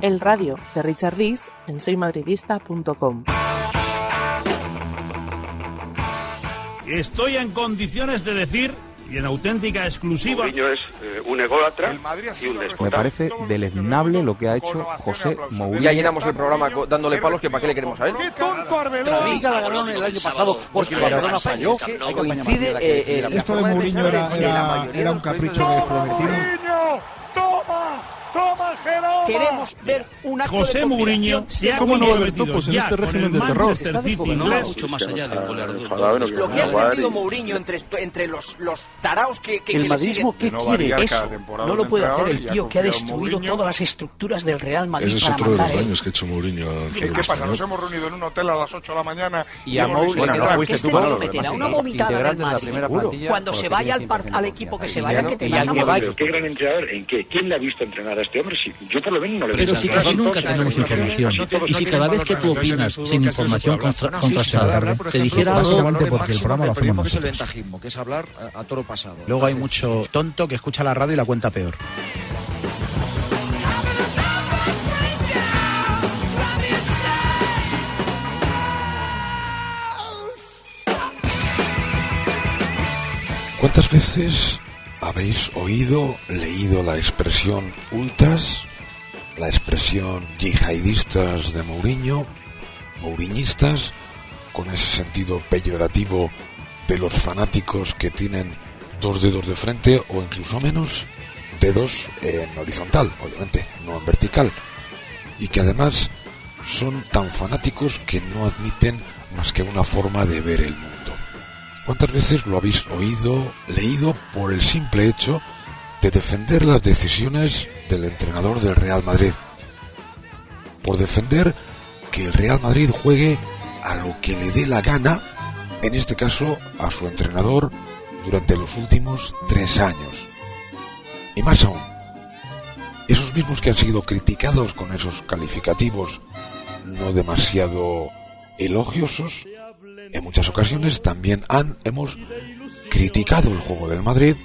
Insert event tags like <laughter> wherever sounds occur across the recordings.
El radio de Richard Rees en soymadridista.com. Estoy en condiciones de decir, y en auténtica exclusiva, Mourinho es eh, un ególatra y un Me déspota. parece deleznable lo que ha hecho José Mourinho. Ya llenamos el programa dándole palos que para qué le queremos a él. La Liga la ganaron el año pasado porque el Barcelona falló. Coincide eh, eh, Esto de Mourinho era, era, era de un capricho de Florentino. Queremos ver un acto José de Mourinho se ha ¿Cómo no va a haber topos en este régimen de terror? Está inglés mucho más allá de un goleador. enfadado, nos Lo que ha y- Mourinho entre, entre los, los taraos que, que, El madridismo. ¿qué quiere? Eso no lo puede hacer el tío que ha destruido todas las estructuras del Real Madrid Ese es otro de los él. daños que ha hecho Mourinho ¿Qué pasa? Nos hemos reunido en un hotel a las 8 de la mañana Y a hemos Mou, visto bueno, que no tal. fuiste Este tú, tío meterá una vomitada del Madrid. Cuando se vaya al, tenía par- 100% al equipo que se vaya, que te vas a morir. Qué gran entrenador, ¿en qué? ¿Quién le ha visto entrenar a este hombre? Sí, yo por lo menos no le he Pero si casi nunca tenemos información. Y si cada vez que tú opinas sin información contra- contrastada te dijera algo... Básicamente porque el programa lo hacemos es el nosotros. ventajismo, que es hablar a, a toro pasado. Luego hay mucho tonto que escucha la radio y la cuenta peor. ¿Cuántas veces habéis oído, leído la expresión ultras, la expresión yihadistas de Mourinho, mouriñistas, con ese sentido peyorativo de los fanáticos que tienen dos dedos de frente o incluso menos dedos en horizontal, obviamente, no en vertical, y que además son tan fanáticos que no admiten más que una forma de ver el mundo. ¿Cuántas veces lo habéis oído, leído por el simple hecho de defender las decisiones del entrenador del Real Madrid? Por defender que el Real Madrid juegue a lo que le dé la gana, en este caso a su entrenador, durante los últimos tres años. Y más aún, esos mismos que han sido criticados con esos calificativos no demasiado elogiosos, en muchas ocasiones también han, hemos criticado el juego del Madrid,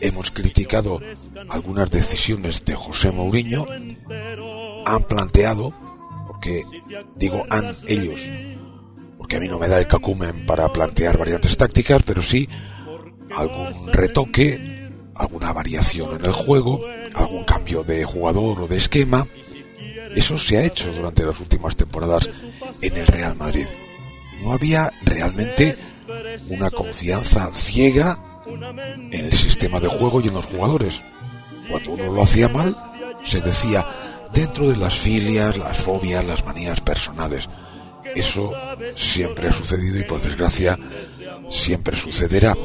hemos criticado algunas decisiones de José Mourinho, han planteado, porque digo han ellos, porque a mí no me da el cacumen para plantear variantes tácticas, pero sí algún retoque, alguna variación en el juego, algún cambio de jugador o de esquema. Eso se ha hecho durante las últimas temporadas en el Real Madrid. No había realmente una confianza ciega en el sistema de juego y en los jugadores. Cuando uno lo hacía mal, se decía dentro de las filias, las fobias, las manías personales. Eso siempre ha sucedido y por desgracia siempre sucederá.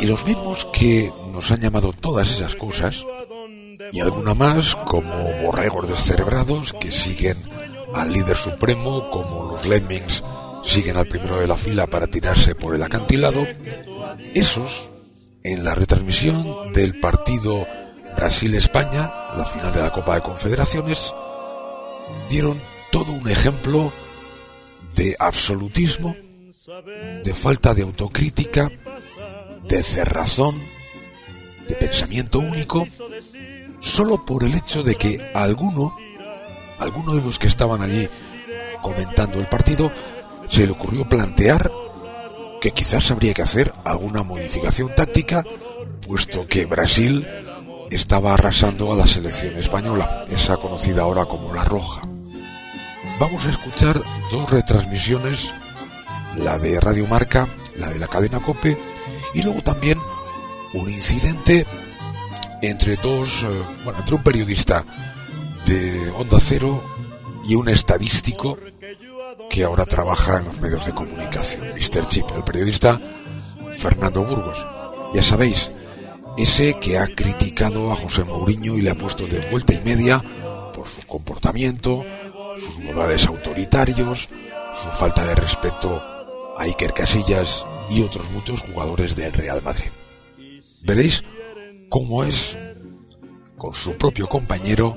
Y los mismos que nos han llamado todas esas cosas, y alguna más como borregos descerebrados que siguen al líder supremo, como los lemmings siguen al primero de la fila para tirarse por el acantilado, esos, en la retransmisión del partido Brasil-España, la final de la Copa de Confederaciones, dieron todo un ejemplo de absolutismo, de falta de autocrítica, de cerrazón, de pensamiento único, solo por el hecho de que alguno, alguno de los que estaban allí comentando el partido, se le ocurrió plantear que quizás habría que hacer alguna modificación táctica, puesto que Brasil estaba arrasando a la selección española, esa conocida ahora como la Roja. Vamos a escuchar dos retransmisiones, la de Radio Marca, la de la cadena Cope, y luego también un incidente entre dos, eh, bueno, entre un periodista de Onda Cero y un estadístico que ahora trabaja en los medios de comunicación, Mr. Chip, el periodista Fernando Burgos. Ya sabéis, ese que ha criticado a José Mourinho y le ha puesto de vuelta y media por su comportamiento, sus modales autoritarios, su falta de respeto a Iker Casillas y otros muchos jugadores del Real Madrid. Veréis cómo es con su propio compañero,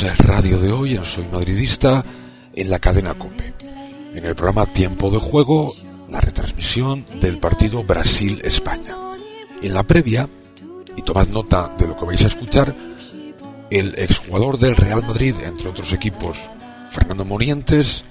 Comenzamos el radio de hoy en Soy Madridista en la cadena COPE. En el programa Tiempo de Juego, la retransmisión del partido Brasil-España. En la previa, y tomad nota de lo que vais a escuchar, el exjugador del Real Madrid, entre otros equipos, Fernando Morientes,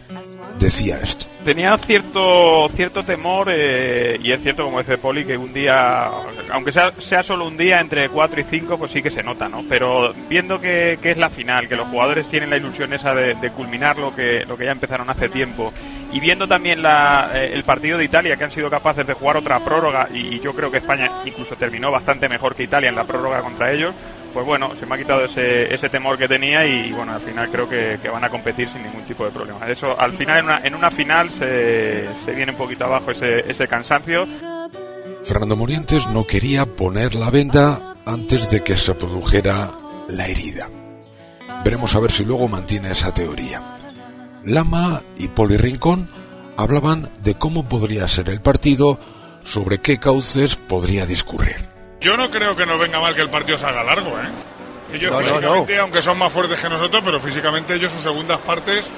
decía esto. Tenía cierto cierto temor eh, y es cierto, como dice Poli, que un día, aunque sea, sea solo un día entre 4 y 5, pues sí que se nota, ¿no? Pero viendo que, que es la final, que los jugadores tienen la ilusión esa de, de culminar lo que, lo que ya empezaron hace tiempo y viendo también la, eh, el partido de Italia, que han sido capaces de jugar otra prórroga y, y yo creo que España incluso terminó bastante mejor que Italia en la prórroga contra ellos, pues bueno, se me ha quitado ese, ese temor que tenía y bueno, al final creo que, van a competir sin ningún tipo de problema. Eso, al final, en una, en una final se, se viene un poquito abajo ese, ese cansancio. Fernando Morientes no quería poner la venda antes de que se produjera la herida. Veremos a ver si luego mantiene esa teoría. Lama y Poli Rincón hablaban de cómo podría ser el partido, sobre qué cauces podría discurrir. Yo no creo que nos venga mal que el partido se haga largo, ¿eh? Ellos No, no, físicamente, aunque son más fuertes que nosotros, pero físicamente ellos sus segundas partes,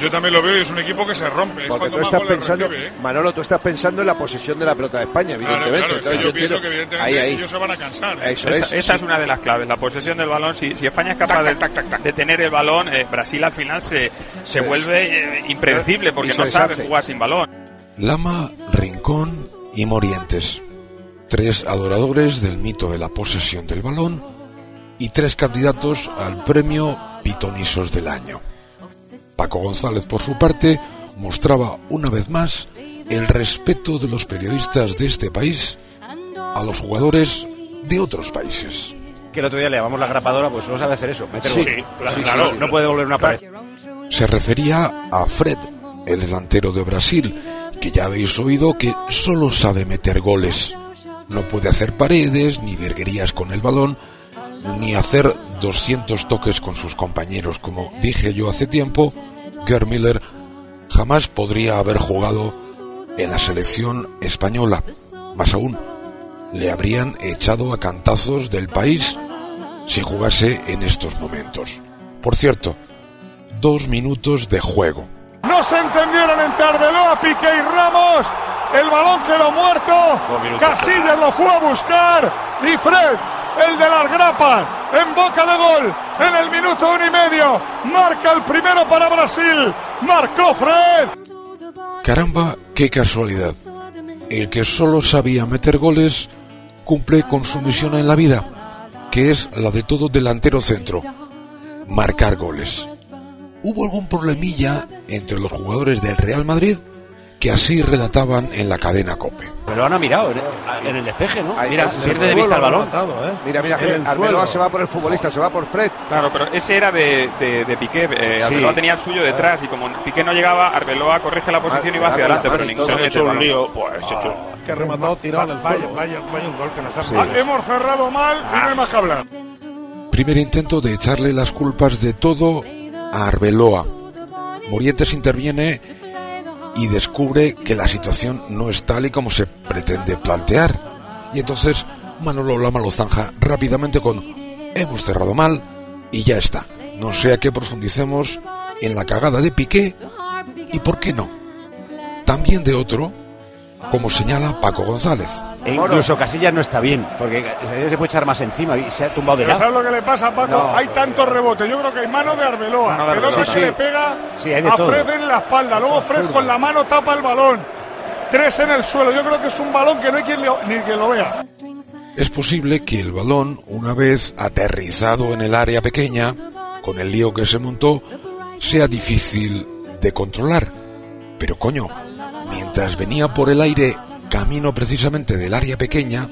yo también lo veo y es un equipo que se rompe. Es Porque cuando tú estás pensando, recibe, ¿eh? Manolo, tú estás pensando en la posesión de la pelota de España, evidentemente. claro, es yo pienso quiero- que evidentemente Ahí, ahí. ellos se van a cansar. ¿eh? Eso Esa, es. es una de las claves, la posesión del balón. Si, si España es capaz de, de tener el balón, eh, Brasil al final se, se vuelve eh, impredecible porque no sabe jugar sin balón. Lama, Rincón y Morientes. Tres adoradores del mito de la posesión del balón y tres candidatos al premio Pitonisos del Año. Paco González, por su parte, mostraba una vez más el respeto de los periodistas de este país a los jugadores de otros países. Que el otro día le llamamos la grapadora, pues no sabe hacer eso. Meter Sí, claro, claro. No puede devolver una pared. Se refería a Fred, el delantero de Brasil, que ya habéis oído que solo sabe meter goles. No puede hacer paredes, ni virguerías con el balón, ni hacer 200 toques con sus compañeros. Como dije yo hace tiempo, Gerd Miller jamás podría haber jugado en la selección española. Más aún, le habrían echado a cantazos del país si jugase en estos momentos. Por cierto, dos minutos de juego. No se entendieron entre Arbeloa, Piqué y Ramos. El balón quedó muerto. Casillas lo fue a buscar. Y Fred, el de las grapas, en boca de gol, en el minuto uno y medio. Marca el primero para Brasil. Marcó Fred. Caramba, qué casualidad. El que solo sabía meter goles cumple con su misión en la vida, que es la de todo delantero centro, marcar goles. Hubo algún problemilla entre los jugadores del Real Madrid que así relataban en la cadena COPE. Pero han mirado en, en el despeje, ¿no? Ahí Mira, pierde de vista el balón. lo han Mira, mira, Arbeloa se va por el futbolista, se va por Fred. Claro, pero ese era de, de, de Piqué. Eh, Sí. Arbeloa tenía el suyo detrás y como Piqué no llegaba, Arbeloa corrige la posición y va hacia adelante, pero ningún se mete el balón. Pues Que remató tirado en el suelo. Vaya, vaya un gol que nos ha Hemos cerrado mal y no hay más que hablar. Primer intento de echarle las culpas de todo a Arbeloa. Morientes interviene y descubre que la situación no es tal y como se pretende plantear. Y entonces Manolo Lama lo zanja rápidamente con hemos cerrado mal y ya está. No sea que profundicemos en la cagada de Piqué y por qué no. También de otro, como señala Paco González. E incluso Casillas no está bien, porque se puede echar más encima y se ha tumbado de Pero lado. ¿sabes lo que le pasa, Paco? No. Hay tantos rebotes. Yo creo que hay mano de Arbeloa. Mano de Pelota Arbeloa, que sí. le pega Sí, hay de a todo. Fred en la espalda. Luego Fred con la mano tapa el balón. Tres en el suelo. Yo creo que es un balón que no hay quien le- ni quien lo vea. Es posible que el balón, una vez aterrizado en el área pequeña, con el lío que se montó, sea difícil de controlar. Pero coño, mientras venía por el aire camino precisamente del área pequeña,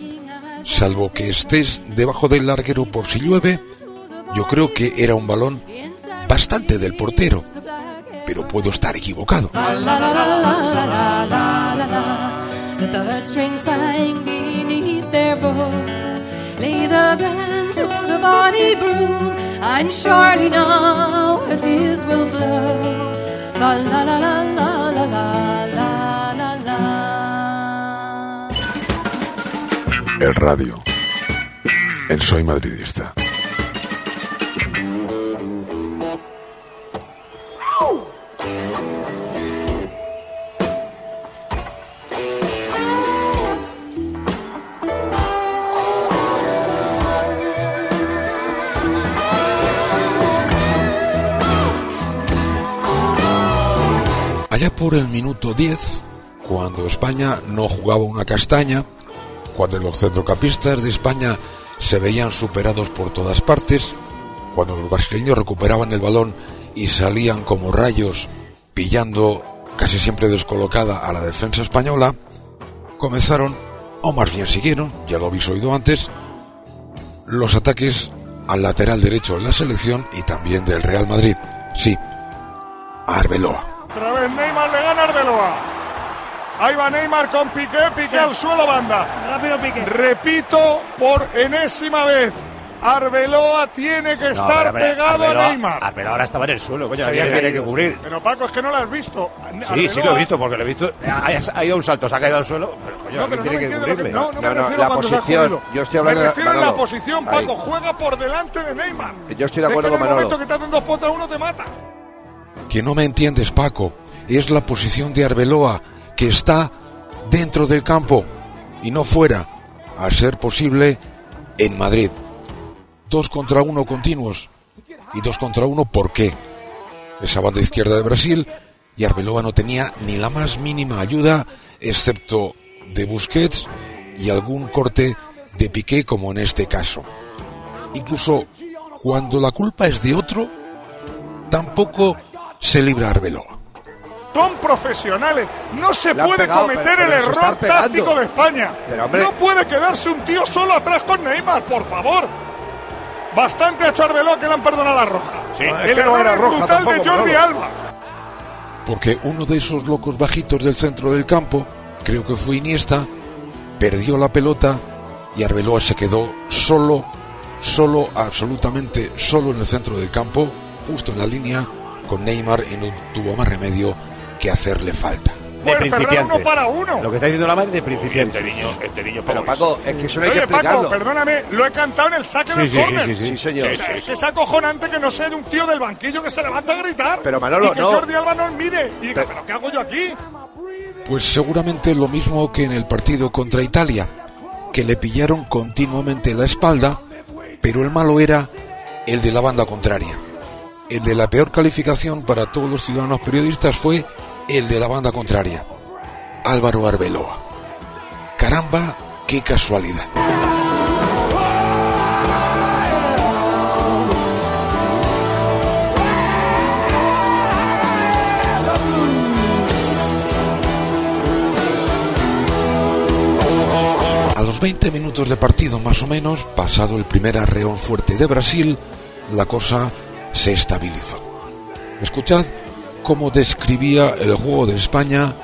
salvo que estés debajo del larguero por si llueve, yo creo que era un balón bastante del portero. pero puedo estar equivocado. El radio. En Soy Madridista. Allá por el minuto 10, cuando España no jugaba una castaña, cuando los centrocampistas de España se veían superados por todas partes, cuando los brasileños recuperaban el balón y salían como rayos pillando casi siempre descolocada a la defensa española, comenzaron, o más bien siguieron, ya lo habéis oído antes, los ataques al lateral derecho de la selección y también del Real Madrid. Sí, Arbeloa. Otra vez Neymar le gana Arbeloa. Ahí va Neymar con Piqué, Piqué al suelo, banda. Rápido Piqué. Repito por enésima vez. Arbeloa tiene que estar hombre, pegado Arbeloa- a Neymar. Arbeloa ahora estaba en el suelo, coño, Sabía tiene, que- tiene que cubrir. Pero Paco, es que no lo has visto. Sí, sí lo he visto, porque lo he visto. Ha, ha ido un salto, se ha caído al suelo, pero coño, No, pero no tiene me que lo que- cubrirle. no, no me No, no, refiero la a posición, yo estoy hablando Me de- refiero en la Manolo. posición, Ahí. Paco. Juega por delante de Neymar. Yo estoy de Es acuerdo que con en el Manolo. momento que te hacen dos contra uno te mata. Que no me entiendes, Paco. Es la posición de Arbeloa, que está dentro del campo y no fuera, a ser posible, en Madrid. Dos contra uno continuos. Y dos contra uno, ¿por qué? Esa banda izquierda de Brasil y Arbeloa no tenía ni la más mínima ayuda, excepto de Busquets y algún corte de Piqué, como en este caso. Incluso cuando la culpa es de otro, tampoco se libra Arbeloa. Son profesionales. No se puede pegado, cometer pero- el pero error táctico de España. Pero, no puede quedarse un tío solo atrás con Neymar, por favor. Bastante ha hecho Arbeloa que le han perdonado la roja. Sí, el no error era roja brutal de Jordi. Alba. porque uno de esos locos bajitos del centro del campo, creo que fue Iniesta, perdió la pelota y Arbeloa se quedó solo, solo, absolutamente solo en el centro del campo, justo en la línea, con Neymar y no tuvo más remedio que hacerle falta. De principiante. uno para uno. Lo que está diciendo la madre de principiante. Este niño, este niño Pero. Paco, es que eso no hay que Oye, Paco, explicarlo. perdóname, lo he cantado en el saque Sí, del sí, sí, córner. sí, sí. Sí, señor. O sea, es que es acojonante que no sea de un tío del banquillo que se levanta a gritar. Pero, Manolo, y que no. Jordi Alba no mire y diga, Pero- ¿pero qué hago yo aquí? Pues seguramente lo mismo que en el partido contra Italia, que le pillaron continuamente la espalda, pero el malo era el de la banda contraria. El de la peor calificación para todos los ciudadanos periodistas fue el de la banda contraria, Álvaro Arbeloa. Caramba, qué casualidad. A los 20 minutos de partido más o menos, pasado el primer arreón fuerte de Brasil, la cosa se estabilizó. Escuchad cómo describía el juego de España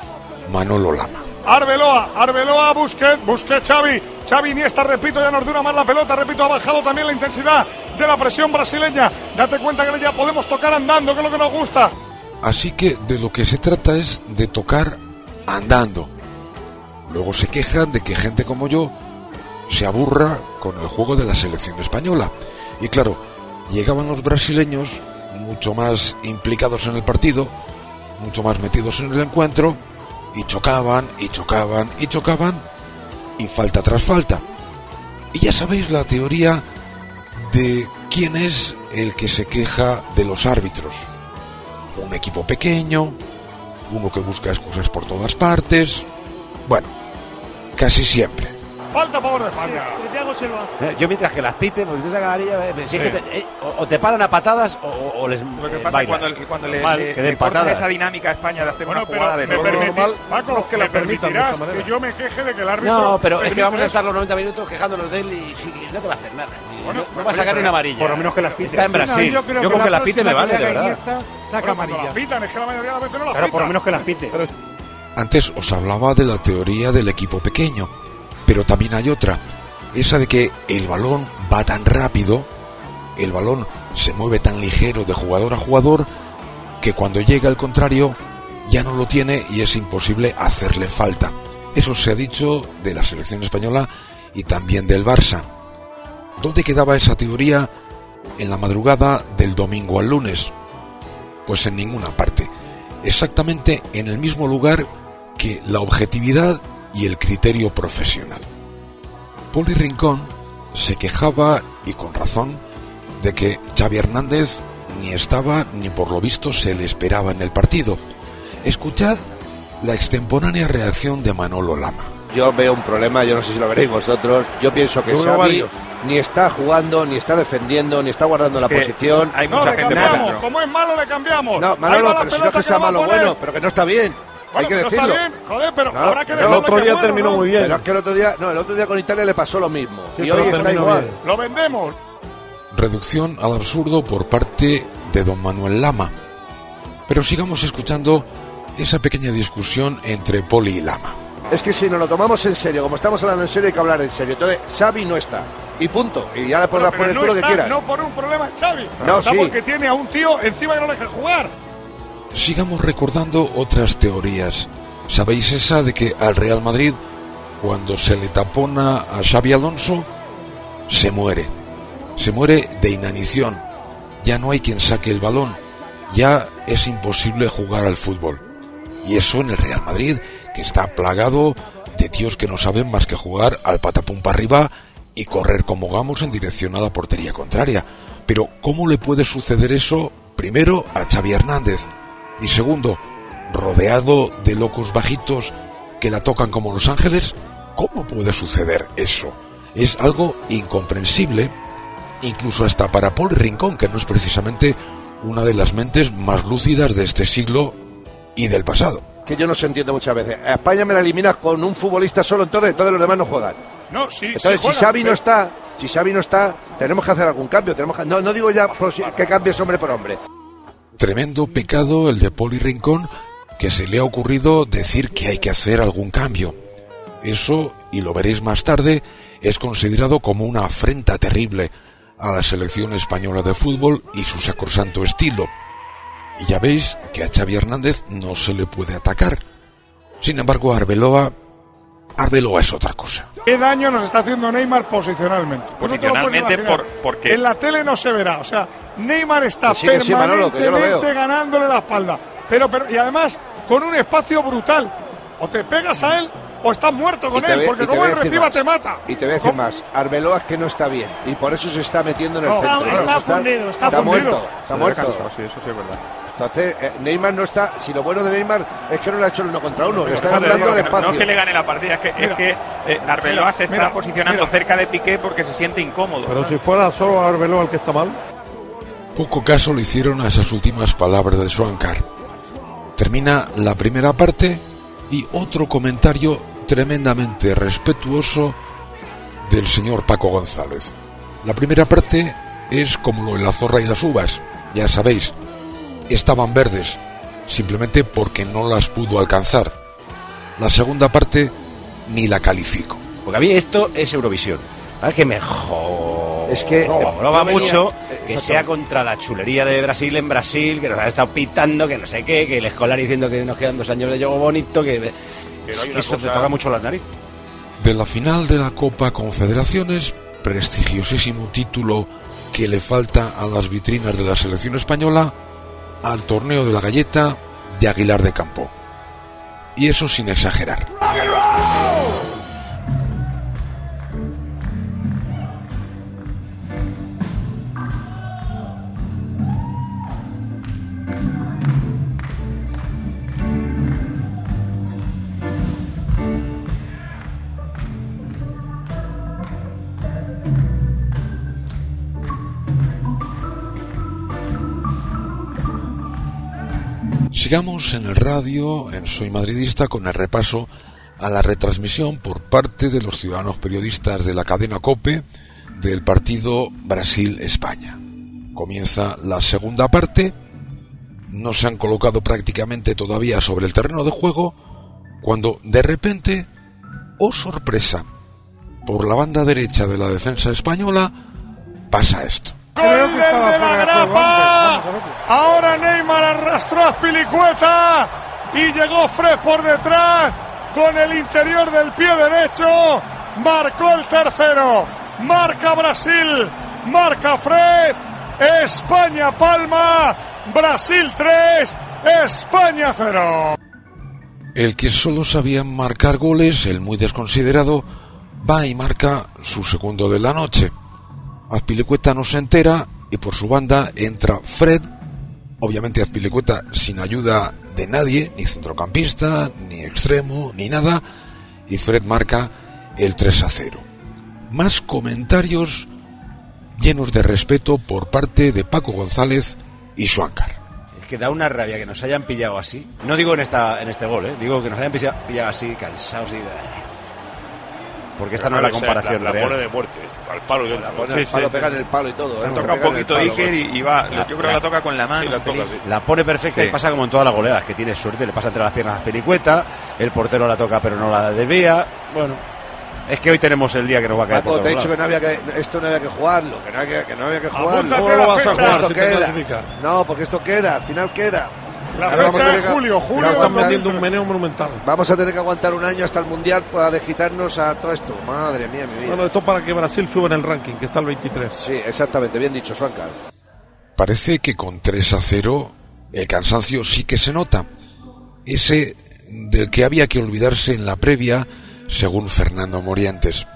Manolo Lama. Arbeloa, Arbeloa, Busquets, Busquets, Xavi, Xavi Iniesta, repito, ya nos dura más la pelota, repito, ha bajado también la intensidad de la presión brasileña. Date cuenta que ya podemos tocar andando, que es lo que nos gusta. Así que de lo que se trata es de tocar andando. Luego se quejan de que gente como yo se aburra con el juego de la selección española. Y claro, llegaban los brasileños mucho más implicados en el partido, mucho más metidos en el encuentro, y chocaban, y chocaban, y chocaban, y falta tras falta. Y ya sabéis la teoría de quién es el que se queja de los árbitros. Un equipo pequeño, uno que busca excusas por todas partes. Bueno, casi siempre, falta a favor de España. Eh, Yo mientras que las pite, porque tú la amarilla, eh, si es que te- eh, o, o te paran a patadas o, o- les Lo que eh, pasa es bailan. cuando, el- cuando le, Mal, le- que le den patadas. esa dinámica a España de hacer Bueno, una pero jugada de me, todo. permiti- Paco, que la me esta permitirás que yo me queje de que el árbitro. No, pero es que vamos a estar los 90 minutos quejándonos de él y sí, no te va a hacer nada. Y Bueno, no, no va a sacar una amarilla. por lo menos que las pite. Está en Brasil. Yo creo con que la las pite me vale, de que verdad. Saca Bueno, cuando la pitan, es que la mayoría de las veces no la Pero por lo menos que las pite. Antes os hablaba de la teoría del equipo pequeño, pero también hay otra, esa de que el balón va tan rápido, el balón se mueve tan ligero de jugador a jugador, que cuando llega el contrario ya no lo tiene y es imposible hacerle falta. Eso se ha dicho de la selección española y también del Barça. ¿Dónde quedaba esa teoría en la madrugada del domingo al lunes? Pues en ninguna parte. Exactamente en el mismo lugar que la objetividad y el criterio profesional. Poli Rincón se quejaba, y con razón, de que Xavi Hernández ni estaba ni por lo visto se le esperaba en el partido. Escuchad la extemporánea reacción de Manolo Lama. Yo veo un problema, yo no sé si lo veréis vosotros. Yo pienso que Xavi varios. ni está jugando, ni está defendiendo, ni está guardando la posición. hay No, mucha le gente cambiamos. Como es malo, le cambiamos. No, Manolo, pero si no que sea malo bueno, pero que no está bien. Bueno, Hay que pero decirlo. está bien, joder, pero No, habrá que el otro día bueno, terminó ¿no? muy bien. Pero es que el otro día, no, el otro día con Italia le pasó lo mismo. Sí, y hoy está igual. bien. Lo vendemos. Reducción al absurdo por parte de don Manuel Lama. Pero sigamos escuchando esa pequeña discusión entre Poli y Lama. Es que si nos lo tomamos en serio, como estamos hablando en serio, hay que hablar en serio. Entonces, Xavi no está. Y punto. Y ya le podrás poner no tú lo que quieras. no por un problema Xavi. No, está sí. porque tiene a un tío encima que no le deja jugar. Sigamos recordando otras teorías. ¿Sabéis esa de que al Real Madrid, cuando se le tapona a Xavi Alonso, se muere? Se muere de inanición. Ya no hay quien saque el balón. Ya es imposible jugar al fútbol. Y eso en el Real Madrid, que está plagado de tíos que no saben más que jugar al patapum para arriba y correr como gamos en dirección a la portería contraria. Pero ¿cómo le puede suceder eso primero a Xavi Hernández y segundo, rodeado de locos bajitos que la tocan como Los Ángeles? ¿Cómo puede suceder eso? Es algo incomprensible, incluso hasta para Paul Rincón, que no es precisamente una de las mentes más lúcidas de este siglo y del pasado. Que yo no se entiende muchas veces. A España me la eliminas con un futbolista solo, entonces todos los demás no juegan. No, sí, Entonces, sí si Xavi no está, si Xavi no está, tenemos que hacer algún cambio. Tenemos que- no, no digo ya que cambies hombre por hombre. Tremendo pecado el de Poli Rincón que se le ha ocurrido decir que hay que hacer algún cambio. Eso, y lo veréis más tarde, es considerado como una afrenta terrible a la selección española de fútbol y su sacrosanto estilo. Y ya veis que a Xavi Hernández no se le puede atacar. Sin embargo, Arbeloa, Arbeloa es otra cosa. ¿Qué daño nos está haciendo Neymar posicionalmente? No Posicionalmente, por, porque En la tele no se verá. O sea, Neymar está Que sí, que sí, Manolo, que yo lo permanentemente ganándole la espalda. Pero, pero, y además, con un espacio brutal. O te pegas a él o estás muerto con él, ve- porque como él reciba más. te mata. Y te voy a decir más, Arbeloa es que no está bien y por eso se está metiendo en el No, centro. está fundido, está fundido. muerto, está muerto. Sí, eso sí es verdad. Entonces, eh, Neymar no está. Si lo bueno de Neymar es que no le ha hecho el uno contra uno, le está No, ganando el no, espacio. no es que le gane la partida, es que, es que eh, Arbeloa se está mira, posicionando mira. cerca de Piqué porque se siente incómodo. Pero si fuera solo Arbeloa el que está mal. Poco caso le hicieron a esas últimas palabras de Swankar. Termina la primera parte y otro comentario tremendamente respetuoso del señor Paco González. La primera parte es como lo de la zorra y las uvas, ya sabéis, estaban verdes, simplemente porque no las pudo alcanzar. La segunda parte ni la califico. Porque a mí esto es Eurovisión. ¿Sabes que me jo... Es que, molaba yo venía- mucho eh, que sea contra la chulería de Brasil en Brasil, que nos han estado pitando, que no sé qué, que el escolar diciendo que nos quedan dos años de juego bonito, que, Pero es hay que una eso te cosa- toca mucho las narices. De la final de la Copa Confederaciones, prestigiosísimo título que le falta a las vitrinas de la selección española, al torneo de la galleta de Aguilar de Campo. Y eso sin exagerar. Sigamos en el radio, en Soy Madridista, con el repaso a la retransmisión por parte de los ciudadanos periodistas de la cadena COPE del partido Brasil-España. Comienza la segunda parte, no se han colocado prácticamente todavía sobre el terreno de juego, cuando de repente, oh sorpresa, por la banda derecha de la defensa española pasa esto. Gol del de la grapa. Ahora Neymar arrastró a Pilicueta y llegó Fred por detrás con el interior del pie derecho. Marcó el tercero. Marca Brasil. Marca Fred. España palma. Brasil 3. España 0. El que solo sabía marcar goles, el muy desconsiderado, va y marca su segundo de la noche. Azpilicueta no se entera y por su banda entra Fred, obviamente Azpilicueta sin ayuda de nadie, ni centrocampista, ni extremo, ni nada, y Fred marca el 3 a 0. Más comentarios llenos de respeto por parte de Paco González y Suáncar. Que da una rabia que nos hayan pillado así. No digo en esta en este gol, ¿eh? digo que nos hayan pillado, pillado así, cansados y. Porque esta no es la comparación La, real. pone de muerte, al palo dentro. La pone Sí, al sí. palo, pega en el palo y todo. La toca un poquito Iker y, y va. La- Yo creo que la toca con la mano. Sí, la toca, sí. La pone perfecta Sí. y pasa como en todas las goleadas, que tiene suerte, le pasa entre las piernas a Pelicueta, el portero la toca pero no la desvía. Bueno, es que hoy tenemos el día que nos va a caer. Paco, por te he dicho que no había que, esto no había que jugarlo, que no había que, que, no había que jugarlo. ¿Cómo lo la vas a jugar Esto si? No, porque esto queda, al final queda. La Ahora vamos a fecha tener es que- julio, julio están 2003. metiendo un meneo monumental. Vamos a tener que aguantar un año hasta el Mundial para desquitarnos a todo esto. Madre mía, mi vida. Bueno, esto para que Brasil suba en el ranking, que está el 23. Sí, exactamente, bien dicho, Suanca. Parece que con 3 a 0 el cansancio sí que se nota. Ese del que había que olvidarse en la previa, según Fernando Morientes.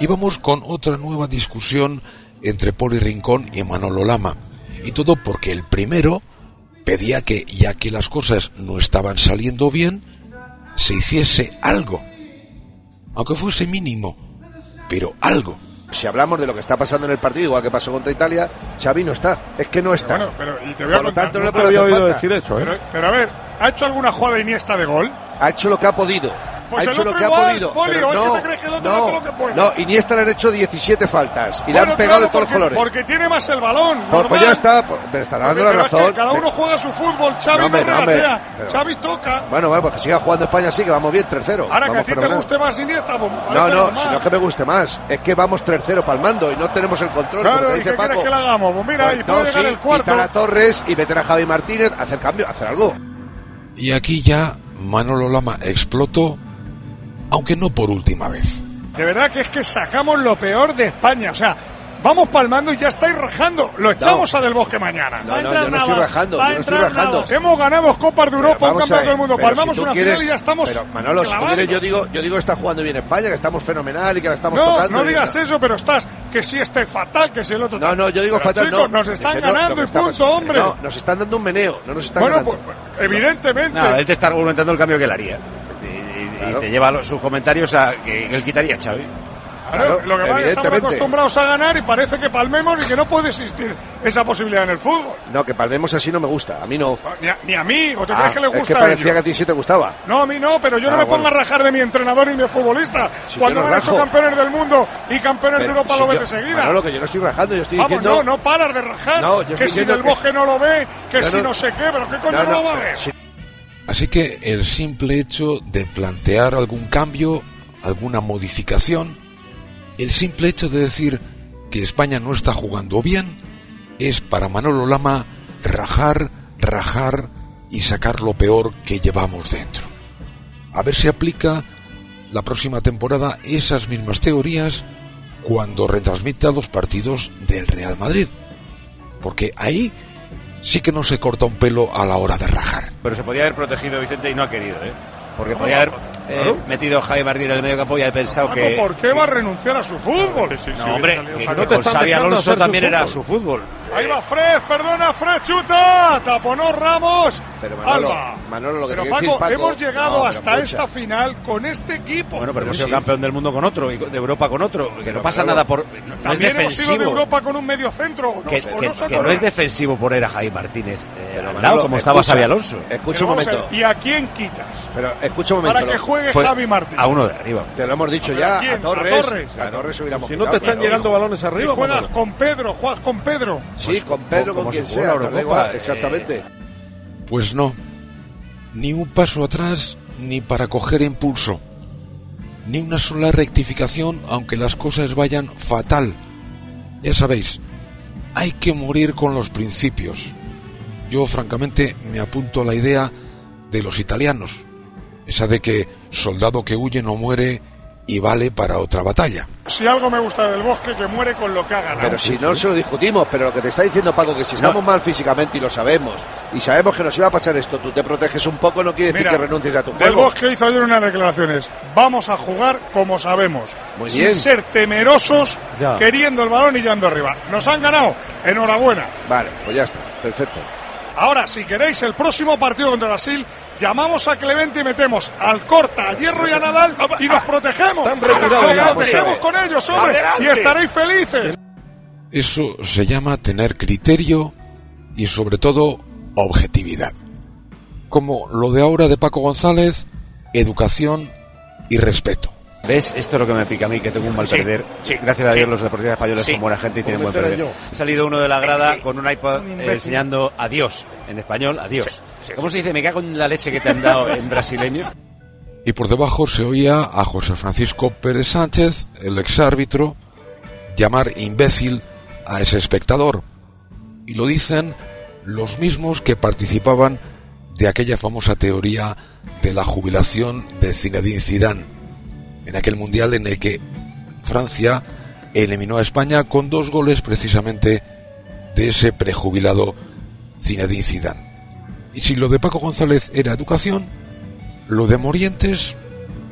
Y vamos con otra nueva discusión entre Poli Rincón y Manolo Lama. Y todo porque el primero pedía que, ya que las cosas no estaban saliendo bien, se hiciese algo. Aunque fuese mínimo, pero algo. Si hablamos de lo que está pasando en el partido, igual que pasó contra Italia, Xavi no está. Es que no está. Bueno, pero y te voy a Por lo contar. tanto, no te había oído falta. decir eso, ¿eh? Pero, pero a ver, ¿ha hecho alguna jugada Iniesta de gol? Ha hecho lo que ha podido. Pues ha hecho lo que ha igual, podido. Poli, pero ¿o es que no, te crees que el otro no, lo que puede? no, Iniesta le han hecho 17 faltas y le Bueno, han pegado claro, de todos porque, los colores. porque tiene más el balón. Pues, pues normal. ya está, pues, me estará dando la Pero es que razón. cada uno juega su fútbol, Xavi No, no, hombre, no, pero- Xavi toca. Bueno, bueno, pues que siga jugando España, sí, que vamos bien, 3-0. Ahora que a Vamos ti te guste más Iniesta, pues me No, no, si no es que me guste más. Es que vamos 3-0 palmando y no tenemos el control. Claro, ¿y qué quieres que le hagamos? Pues mira, pues y puede no, llegar sí, el cuarto. quitar a Torres y meter a Javi Martínez, hacer cambio, hacer algo. Y aquí ya Manolo Lama explotó, aunque no por última vez. De verdad que es que sacamos lo peor de España. O sea, vamos palmando y ya estáis rajando. Lo echamos a Del Bosque mañana. No, no, yo no estoy rajando, yo no estoy rajando. Hemos ganado Copas de Europa, un campeonato del mundo. Palmamos si una quieres- final y ya estamos. Pero Manolo, si quieres, yo digo, yo digo que está jugando bien España, que estamos fenomenal y que la estamos No, tocando. no y- digas eso, pero estás que si este es fatal, que si el otro. No, no, yo digo Pero, fatal, chicos, no. nos están ganando y punto, hombre. No, nos están dando un meneo, no nos están Bueno, ganando. pues evidentemente. No, él te está argumentando el cambio que él haría. Y, y- y te lleva los- sus comentarios a que él quitaría a Xavi. Claro, lo que pasa es que estamos acostumbrados a ganar y parece que palmemos y que no puede existir esa posibilidad en el fútbol. No, que palmemos así no me gusta, a mí no. Ni a, ni a mí, ¿o te Ah, crees que le es gusta que a parecía ellos? que a ti sí te gustaba. No, a mí no, pero yo no Ah, me bueno. pongo a rajar de mi entrenador ni mi futbolista. Si Cuando no me han hecho campeones del mundo y campeones Pero de Europa si lo ves de seguida. Manolo, que yo no estoy rajando, yo estoy Vamos, diciendo... no, no paras de rajar. No, yo que si que- bosque no lo ve, que No, si no. no sé qué, pero ¿qué coño No, no, no, lo va a ver? Así que el simple hecho de plantear algún cambio, alguna modificación, el simple hecho de decir que España no está jugando bien, es para Manolo Lama rajar, rajar y sacar lo peor que llevamos dentro. A ver si aplica la próxima temporada esas mismas teorías cuando retransmita los partidos del Real Madrid. Porque ahí sí que no se corta un pelo a la hora de rajar. Pero se podía haber protegido Vicente y no ha querido, ¿eh? Porque No, podía haber eh, metido a Javi Martínez en el medio campo y haber pensado Paco, que. ¿por qué va a renunciar a su fútbol? No, hombre, que no con Xavi Alonso también era su fútbol. Ahí va Fred, perdona, Fred, chuta, taponó Ramos, Pero Manolo, Alba. Manolo, lo que Pero Paco, decir, Paco, hemos llegado no, hasta esta final con este equipo. Bueno, pero hemos sí. sido campeón del mundo con otro y de Europa con otro. Que no pasa nada por. No es También hemos sido de defensivo. Europa con un medio centro. Que no es defensivo poner a Javi Martínez al Manolo, lado, como estaba Xavi Alonso. Escucha un a momento. ver, ¿Y a quién quitas? Pero escucha un momento. Para que juegue Pues- Javi Martín. A uno de arriba. Te lo hemos dicho ¿A ya. quién? A ¿A Torres. Torres? A Torres Si no te están pero- llegando balones arriba, Y juegas con Pedro, juegas con Pedro. Sí, con Pedro, con como quien sea. eh, Exactamente. Pues no. Ni un paso atrás ni para coger impulso. Ni una sola rectificación aunque las cosas vayan fatal. Ya sabéis, hay que morir con los principios. Yo francamente me apunto a la idea de los italianos. Esa de que soldado que huye no muere y vale para otra batalla. Si algo me gusta del bosque, que muere con lo que ha ganado. Pero si no se lo discutimos, pero lo que te está diciendo Paco, que si estamos mal físicamente y lo sabemos, y sabemos que nos iba a pasar esto, tú te proteges un poco, no quiere decir Mira, que renuncies a tu Del juego. Bosque hizo ayer unas declaraciones. Vamos a jugar como sabemos. Muy sin bien. ser temerosos, Ya. queriendo el balón y yendo arriba. Nos han ganado. Enhorabuena. Vale, pues ya está, perfecto. Ahora, si queréis, el próximo partido contra Brasil, llamamos a Clemente y metemos al Corta, a Hierro y a Nadal y nos protegemos. Están retirados Nos protegemos con ellos, hombre, Adelante. y estaréis felices. Eso se llama tener criterio y sobre todo objetividad. Como lo de ahora de Paco González, educación y respeto. ¿Ves? Esto es lo que me pica a mí, que tengo un mal Sí, perder. sí, Gracias a Dios sí. los deportistas españoles Sí. son buena gente y tienen buen perder. yo. Ha salido uno de la grada Sí. con un iPad Un eh, enseñando adiós, en español, adiós. Sí, sí, ¿Cómo sí. se dice? Me cago en la leche que te han dado en brasileño. Y por debajo se oía a José Francisco Pérez Sánchez, el exárbitro, llamar imbécil a ese espectador. Y lo dicen los mismos que participaban de aquella famosa teoría de la jubilación de Zinedine Zidane, en aquel mundial en el que Francia eliminó a España con dos goles precisamente de ese prejubilado Zinedine Zidane. Y si lo de Paco González era educación, lo de Morientes,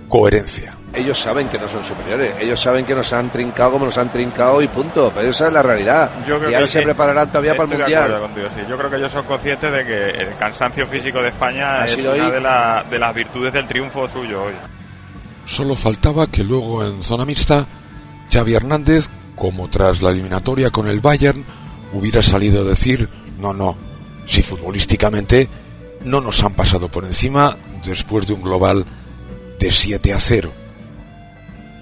coherencia. Ellos saben que no son superiores, ellos saben que nos han trincado como nos han trincado y punto, pero esa es la realidad. Yo creo y ahora que se sí. prepararán todavía para el Mundial. contigo, sí. Yo creo que ellos son conscientes de que el cansancio físico de España Ha es sido una de, la- de las virtudes del triunfo suyo hoy. Solo faltaba que luego en zona mixta Xavi Hernández, como tras la eliminatoria con el Bayern, hubiera salido a decir, no, no, si futbolísticamente no nos han pasado por encima después de un global de 7 a 0.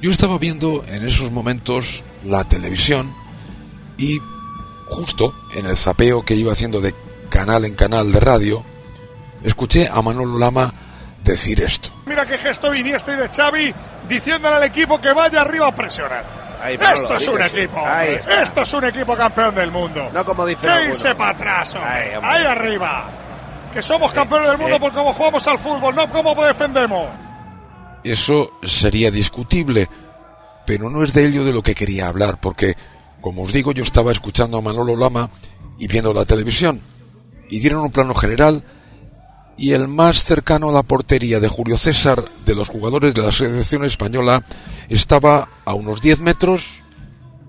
Yo estaba viendo en esos momentos la televisión y justo en el zapeo que iba haciendo de canal en canal de radio, escuché a Manolo Lama decir esto. Mira qué gesto Iniesta y de Xavi diciéndole al equipo que vaya arriba a presionar. Ahí, Esto es un sí. equipo, esto es un equipo campeón del mundo. No como dice Que para atrás, hombre. Ahí, hombre. Ahí arriba. Que somos campeones del mundo eh. por cómo jugamos al fútbol, no cómo defendemos. Eso sería discutible, pero no es de ello de lo que quería hablar, porque, como os digo, yo estaba escuchando a Manolo Lama y viendo la televisión, y dieron un plano general, y el más cercano a la portería de Julio César, de los jugadores de la selección española, estaba a unos 10 metros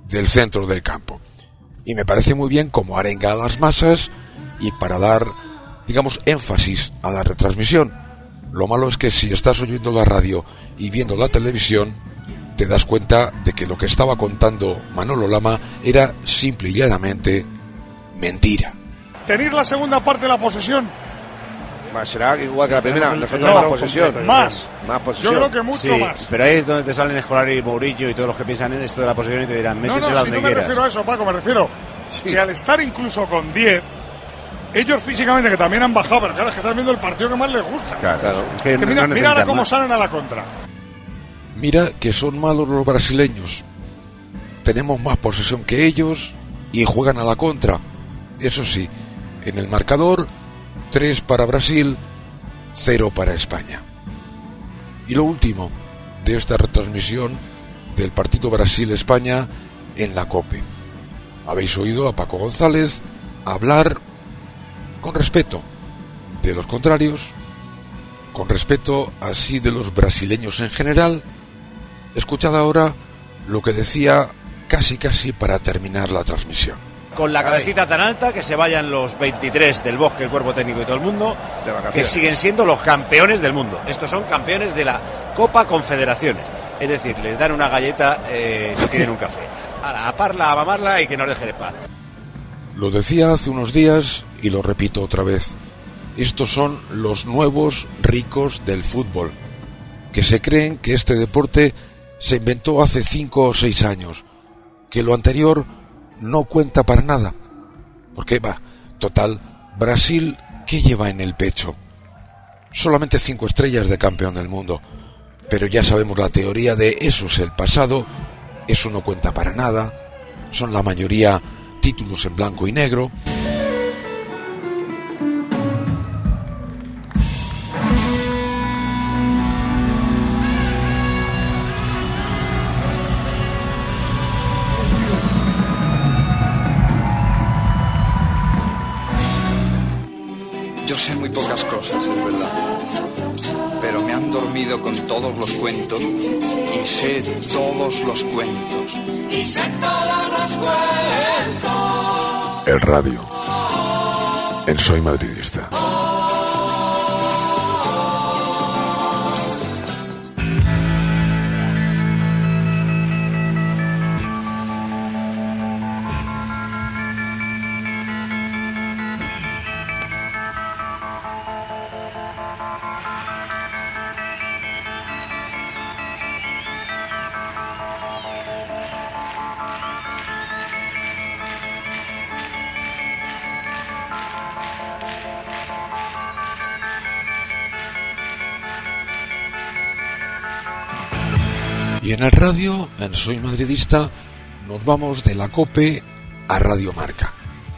del centro del campo. Y me parece muy bien como arenga a las masas y para dar, digamos, énfasis a la retransmisión. Lo malo es que si estás oyendo la radio y viendo la televisión, te das cuenta de que lo que estaba contando Manolo Lama era simple y llanamente mentira. Tenéis la segunda parte de la posesión. Más será igual que la primera, nosotros no, más posesión. Más. Más Yo posesión. creo que mucho Sí, más. pero ahí es donde te salen Escolar y Mourillo y todos los que piensan en esto de la posición y te dirán, No, métete no, la si donde no me refiero a eso, Paco, me refiero que al estar incluso con 10, ellos físicamente que también han bajado, pero claro, es que están viendo el partido que más les gusta. Claro, claro. Es que Que no- mira, no mira ahora necesitan cómo más. salen a la contra. Mira que son malos los brasileños. Tenemos más posesión que ellos y juegan a la contra. Eso sí, en el marcador, 3 para Brasil, 0 para España. Y lo último de esta retransmisión del partido Brasil-España en la COPE. Habéis oído a Paco González hablar con respeto de los contrarios, con respeto así de los brasileños en general. Escuchad ahora lo que decía casi casi para terminar la transmisión. Con la cabecita tan alta que se vayan los 23 del bosque, el cuerpo técnico y todo el mundo, De que siguen siendo los campeones del mundo. Estos son campeones de la Copa Confederaciones. Es decir, les dan una galleta eh, si tienen un café. A la a parla, a mamarla y que nos dejen en paz. Lo decía hace unos días y lo repito otra vez. Estos son los nuevos ricos del fútbol, que se creen que este deporte se inventó hace cinco o seis años, que lo anterior no cuenta para nada. Porque va, total, Brasil, ¿qué lleva en el pecho? Solamente cinco estrellas de campeón del mundo. Pero ya sabemos la teoría de eso es el pasado, eso no cuenta para nada, son la mayoría títulos en blanco y negro. Yo sé muy pocas cosas, es verdad. Pero me han dormido con todos los cuentos y sé todos los cuentos. Y sé todos los cuentos. El radio. En Soy Madridista. Y en el radio, en Soy Madridista, nos vamos de la COPE a Radio Marca.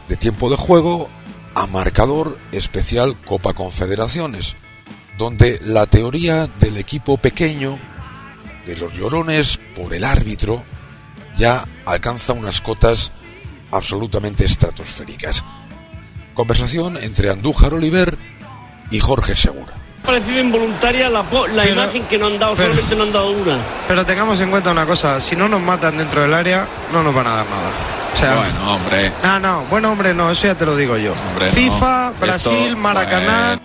De tiempo de juego a marcador especial Copa Confederaciones, donde la teoría del equipo pequeño, de los llorones por el árbitro, ya alcanza unas cotas absolutamente estratosféricas. Conversación entre Andújar Oliver y Jorge Segura. Parecido involuntaria la, po- la Pero- imagen que no han dado, pero- solamente no han dado una. Pero tengamos en cuenta una cosa, si no nos matan dentro del área, no nos van a dar nada. O sea, Bueno, hombre. no, no, bueno hombre, no, eso ya te lo digo yo. Hombre, no. FIFA, Esto, Brasil, Maracaná.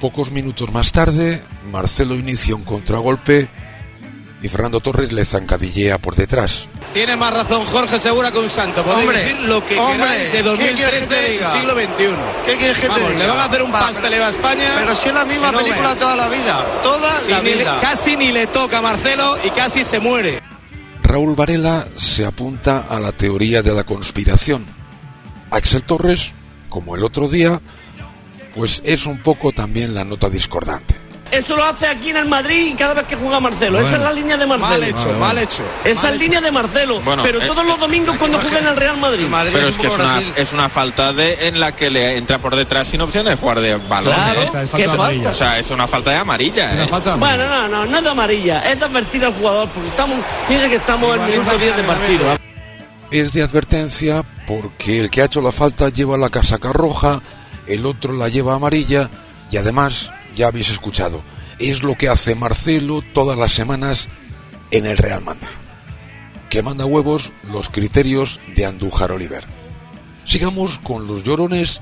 Pocos minutos más tarde, Marcelo inicia un contragolpe y Fernando Torres le zancadillea por detrás. Tiene más razón Jorge Segura que un santo. Podéis Hombre, decir lo que hombre, queráis de ¿qué quieres que 2013 te del siglo XXI. ¿Qué quieres que te Vamos, diga? Le van a hacer un Va, pasteleo a España. Pero si es la misma no película veas. toda la vida, toda la le- vida. casi ni le toca a Marcelo y casi se muere. Raúl Varela se apunta a la teoría de la conspiración. Axel Torres, como el otro día, pues es un poco también la nota discordante. Eso lo hace aquí en el Madrid y cada vez que juega Marcelo. Esa es la línea de Marcelo. Mal hecho, mal hecho. Esa es línea de Marcelo. Bueno, pero eh, todos los domingos <laughs> cuando juega en el Real Madrid. Pero es que es una, es una falta de en la que le entra por detrás sin opción de jugar de balón. Claro, ¿eh? es falta, es falta ¿qué de amarilla. falta? O sea, es una falta de amarilla. ¿eh? Bueno, no, no, no es de amarilla, es de advertir al jugador, porque estamos, fíjense que estamos en el minuto 10 de partido. Es de advertencia porque el que ha hecho la falta lleva la casaca roja, el otro la lleva amarilla y además, ya habéis escuchado, es lo que hace Marcelo todas las semanas en el Real Madrid. Que manda huevos los criterios de Andújar Oliver. Sigamos con los llorones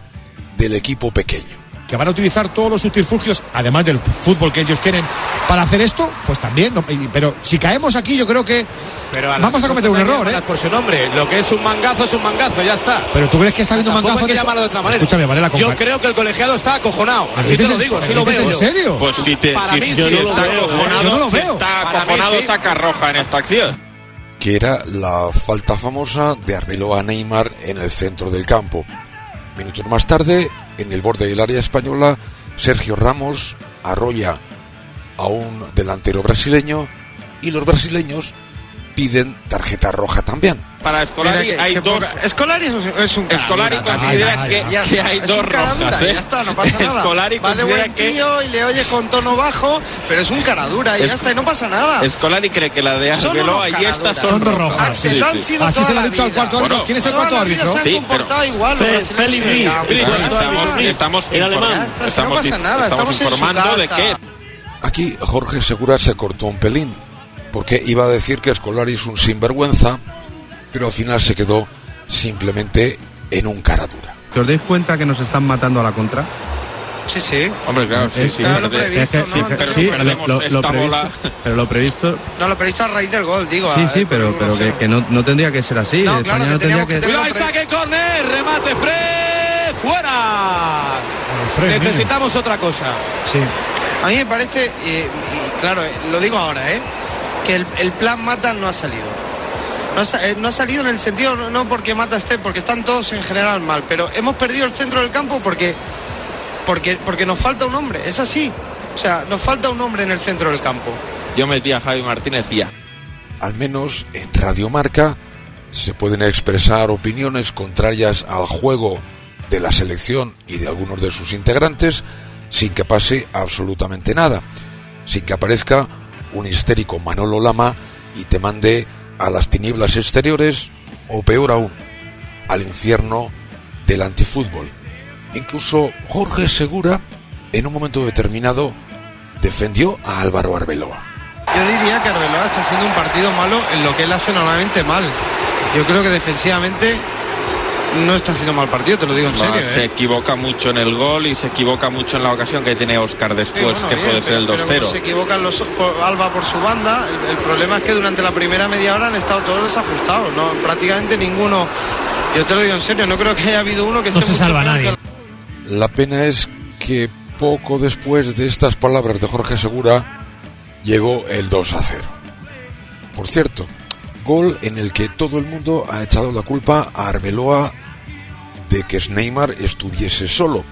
del equipo pequeño. que van a utilizar todos los subterfugios, además del fútbol que ellos tienen, para hacer esto, pues también. no- pero si caemos aquí, yo creo que Pero a vamos a cometer un error, ¿eh? Por su nombre, lo que es un mangazo es un mangazo, ya está. Pero tú crees que está habiendo mangazo hay que de otra manera. Escúchame, Varela, con Yo creo que el colegiado está acojonado. ¿Pero Así te lo digo, así lo veo. en yo. serio? Pues si, te, Para si, mí si sí, está yo no lo veo. acojonado, Yo no lo si veo. está Para mí acojonado, sí. saca roja en esta acción. que era la falta famosa de Arbeloa a Neymar en el centro del campo. Minutos más tarde, en el borde del área española, Sergio Ramos arrolla a un delantero brasileño y los brasileños piden tarjeta roja también. Para Escolari Mira que- hay que dos. poca- Escolari es un, es un cara Escolari dura, considera ya, que, ya, que ya, hay es dos dura, rojas. ¿eh? Ya está, no pasa nada. Escolari Va de buen que. tío y le oye con tono bajo, pero es un cara dura y Es- ya está, y no pasa nada. Escolari cree que la de Son Arbeloa unos y cara estas duras. son, Son dos rojas. Axel, Sí, lo han Así se le ha dicho al cuarto árbitro. Bueno, ¿Quién es el cuarto árbitro? se han Sí, comportado igual. Félix estamos, informando de que Aquí Jorge Segura se cortó un pelín, porque iba a decir que Escolari es un sinvergüenza, pero al final se quedó simplemente en un cara dura. ¿Que os dais cuenta que nos están matando a la contra? Sí, sí. Hombre, claro, sí, sí. claro, pero lo previsto, es que ¿no? si per- Sí, perdemos lo- lo- esta previsto. bola. Pero lo previsto. No, lo previsto a raíz del gol, digo. Sí, sí, eh, pero, pero que, 1-0. que no, no tendría que ser así. No, España claro, no tendría que. que Cuidado, saque córner, remate Fred, fuera. Fred, Necesitamos otra cosa. Sí. A mí me parece, eh, y claro, eh, lo digo ahora, ¿eh? que el, el plan Mata no ha salido. No ha, eh, no ha salido en el sentido, no, no porque Mata esté, porque están todos en general mal, pero hemos perdido el centro del campo porque, porque, porque nos falta un hombre, es así. O sea, nos falta un hombre en el centro del campo. Yo metí a Javi Martínez y ya. Al menos en Radio Marca se pueden expresar opiniones contrarias al juego de la selección y de algunos de sus integrantes sin que pase absolutamente nada, sin que aparezca un histérico Manolo Lama y te mande a las tinieblas exteriores o peor aún, al infierno del antifútbol. Incluso Jorge Segura, en un momento determinado, defendió a Álvaro Arbeloa. Yo diría que Arbeloa está haciendo un partido malo en lo que él hace normalmente mal. Yo creo que defensivamente no está haciendo mal partido, te lo digo en Va, serio. se ¿eh? equivoca mucho en el gol y se equivoca mucho en la ocasión que tiene Oscar después, Sí, bueno, que bien, puede ser el pero- pero 2-0. Se equivocan los por- Alba por su banda. El, el problema es que durante la primera media hora han estado todos desajustados. No, prácticamente ninguno. Yo te lo digo en serio, no creo que haya habido uno que esté mucho peor que el- La pena es que poco después de estas palabras de Jorge Segura llegó el 2 a 0. Por cierto, gol en el que todo el mundo ha echado la culpa a Arbeloa de que Neymar estuviese solo.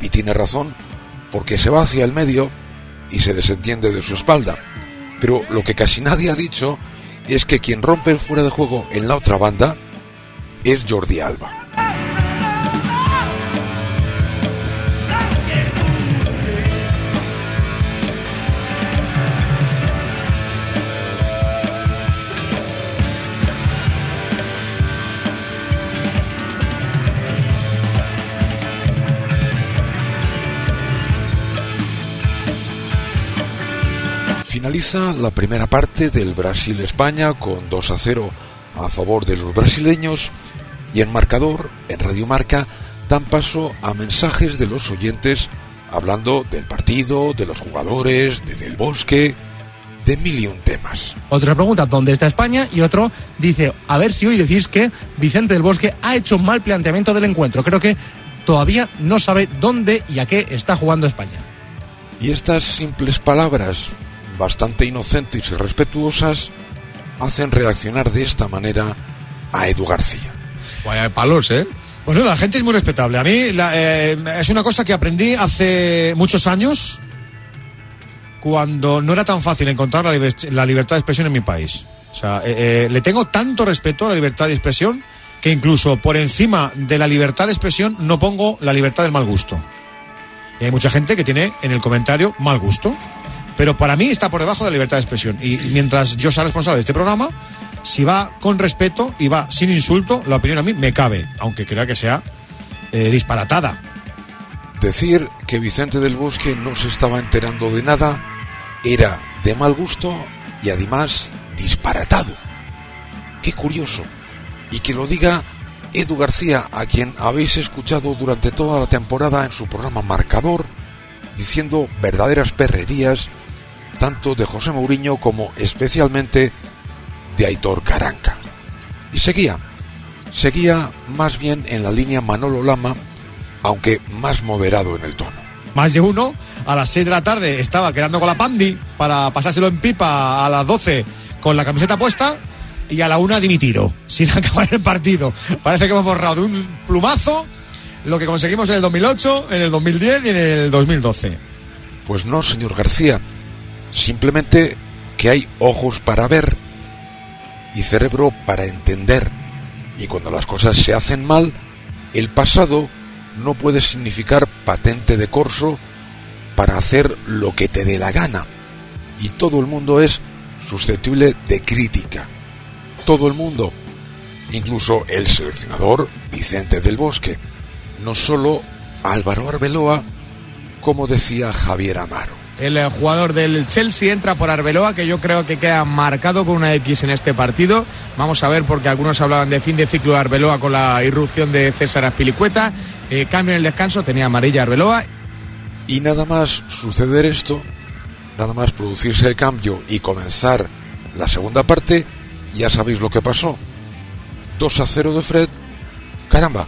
Y tiene razón, porque se va hacia el medio y se desentiende de su espalda. Pero lo que casi nadie ha dicho es que quien rompe el fuera de juego en la otra banda es Jordi Alba. Finaliza la primera parte del Brasil-España con 2 a 0 a favor de los brasileños y en marcador, en Radio Marca, dan paso a mensajes de los oyentes hablando del partido, de los jugadores, de Del Bosque, de mil y un temas. Otro se pregunta dónde está España y otro dice, a ver si hoy decís que Vicente del Bosque ha hecho un mal planteamiento del encuentro. Creo que todavía no sabe dónde y a qué está jugando España. Y estas simples palabras, bastante inocentes y respetuosas, hacen reaccionar de esta manera a Edu García. Vaya de palos, ¿eh? Bueno, la gente es muy respetable. A mí la- eh, es una cosa que aprendí hace muchos años cuando no era tan fácil encontrar la, liber- la libertad de expresión en mi país. O sea, eh, eh, le tengo tanto respeto a la libertad de expresión que incluso por encima de la libertad de expresión no pongo la libertad del mal gusto. Y hay mucha gente que tiene en el comentario mal gusto. Pero para mí está por debajo de la libertad de expresión. Y mientras yo sea responsable de este programa, si va con respeto y va sin insulto, la opinión a mí me cabe, aunque crea que sea eh, disparatada. Decir que Vicente del Bosque no se estaba enterando de nada era de mal gusto y además disparatado. Qué curioso. Y que lo diga Edu García, a quien habéis escuchado durante toda la temporada en su programa Marcador, diciendo verdaderas perrerías, tanto de José Mourinho como especialmente de Aitor Caranca. Y seguía, seguía más bien en la línea Manolo Lama, aunque más moderado en el tono. Más de uno a las 6 de la tarde estaba quedando con la Pandi para pasárselo en pipa a las 12 con la camiseta puesta y a la una dimitido, <laughs> sin acabar el partido. Parece que hemos borrado de un plumazo lo que conseguimos en el 2008, en el 2010 y en el 2012. Pues no, señor García. Simplemente que hay ojos para ver y cerebro para entender. Y cuando las cosas se hacen mal, el pasado no puede significar patente de corso para hacer lo que te dé la gana. Y todo el mundo es susceptible de crítica. Todo el mundo, incluso el seleccionador Vicente del Bosque. No solo Álvaro Arbeloa, como decía Javier Amaro. El eh, jugador del Chelsea entra por Arbeloa, que yo creo que queda marcado con una X en este partido. Vamos a ver, porque algunos hablaban de fin de ciclo de Arbeloa con la irrupción de César Aspilicueta. Eh, cambio en el descanso, tenía amarilla Arbeloa. Y nada más suceder esto, nada más producirse el cambio y comenzar la segunda parte, ya sabéis lo que pasó. 2 a 0 de Fred, caramba,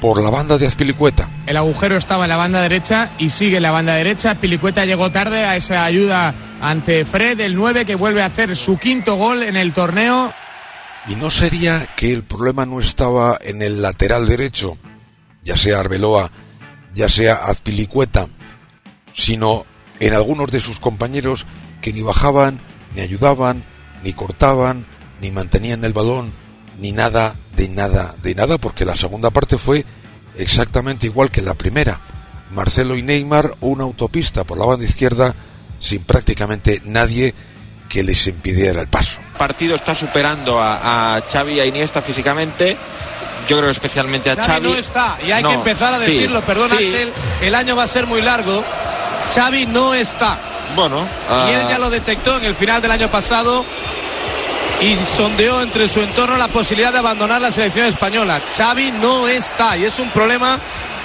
por la banda de Azpilicueta. El agujero estaba en la banda derecha y sigue en la banda derecha. Pilicueta llegó tarde a esa ayuda ante Fred, el 9, que vuelve a hacer su quinto gol en el torneo. ¿Y no sería que el problema no estaba en el lateral derecho, ya sea Arbeloa, ya sea Azpilicueta, sino en algunos de sus compañeros que ni bajaban, ni ayudaban, ni cortaban, ni mantenían el balón, ni nada, de nada, de nada, porque la segunda parte fue exactamente igual que la primera. Marcelo y Neymar, una autopista por la banda izquierda sin prácticamente nadie que les impidiera el paso. El partido está superando a, a Xavi y a Iniesta físicamente. Yo creo especialmente a Xavi. Xavi no está, y hay No, que empezar a sí, decirlo. Perdón, sí. Axel, el año va a ser muy largo. Xavi no está. Bueno, Y él ah, ya lo detectó en el final del año pasado y sondeó entre su entorno la posibilidad de abandonar la selección española. Xavi no está y es un problema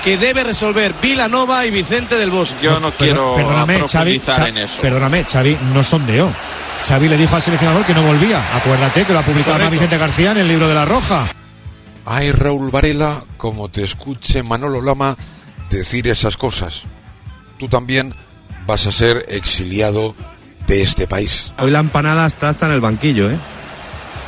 que debe resolver Vilanova y Vicente del Bosque. yo no quiero perdóname, Xavi, profundizar en eso. perdóname, Xavi no sondeó. Xavi le dijo al seleccionador que no volvía. Acuérdate que lo ha publicado Correcto. Vicente García en el libro de la Roja. Ay, Raúl Varela, como te escuche Manolo Lama decir esas cosas. Tú también vas a ser exiliado de este país. Hoy la empanada está hasta en el banquillo, ¿eh?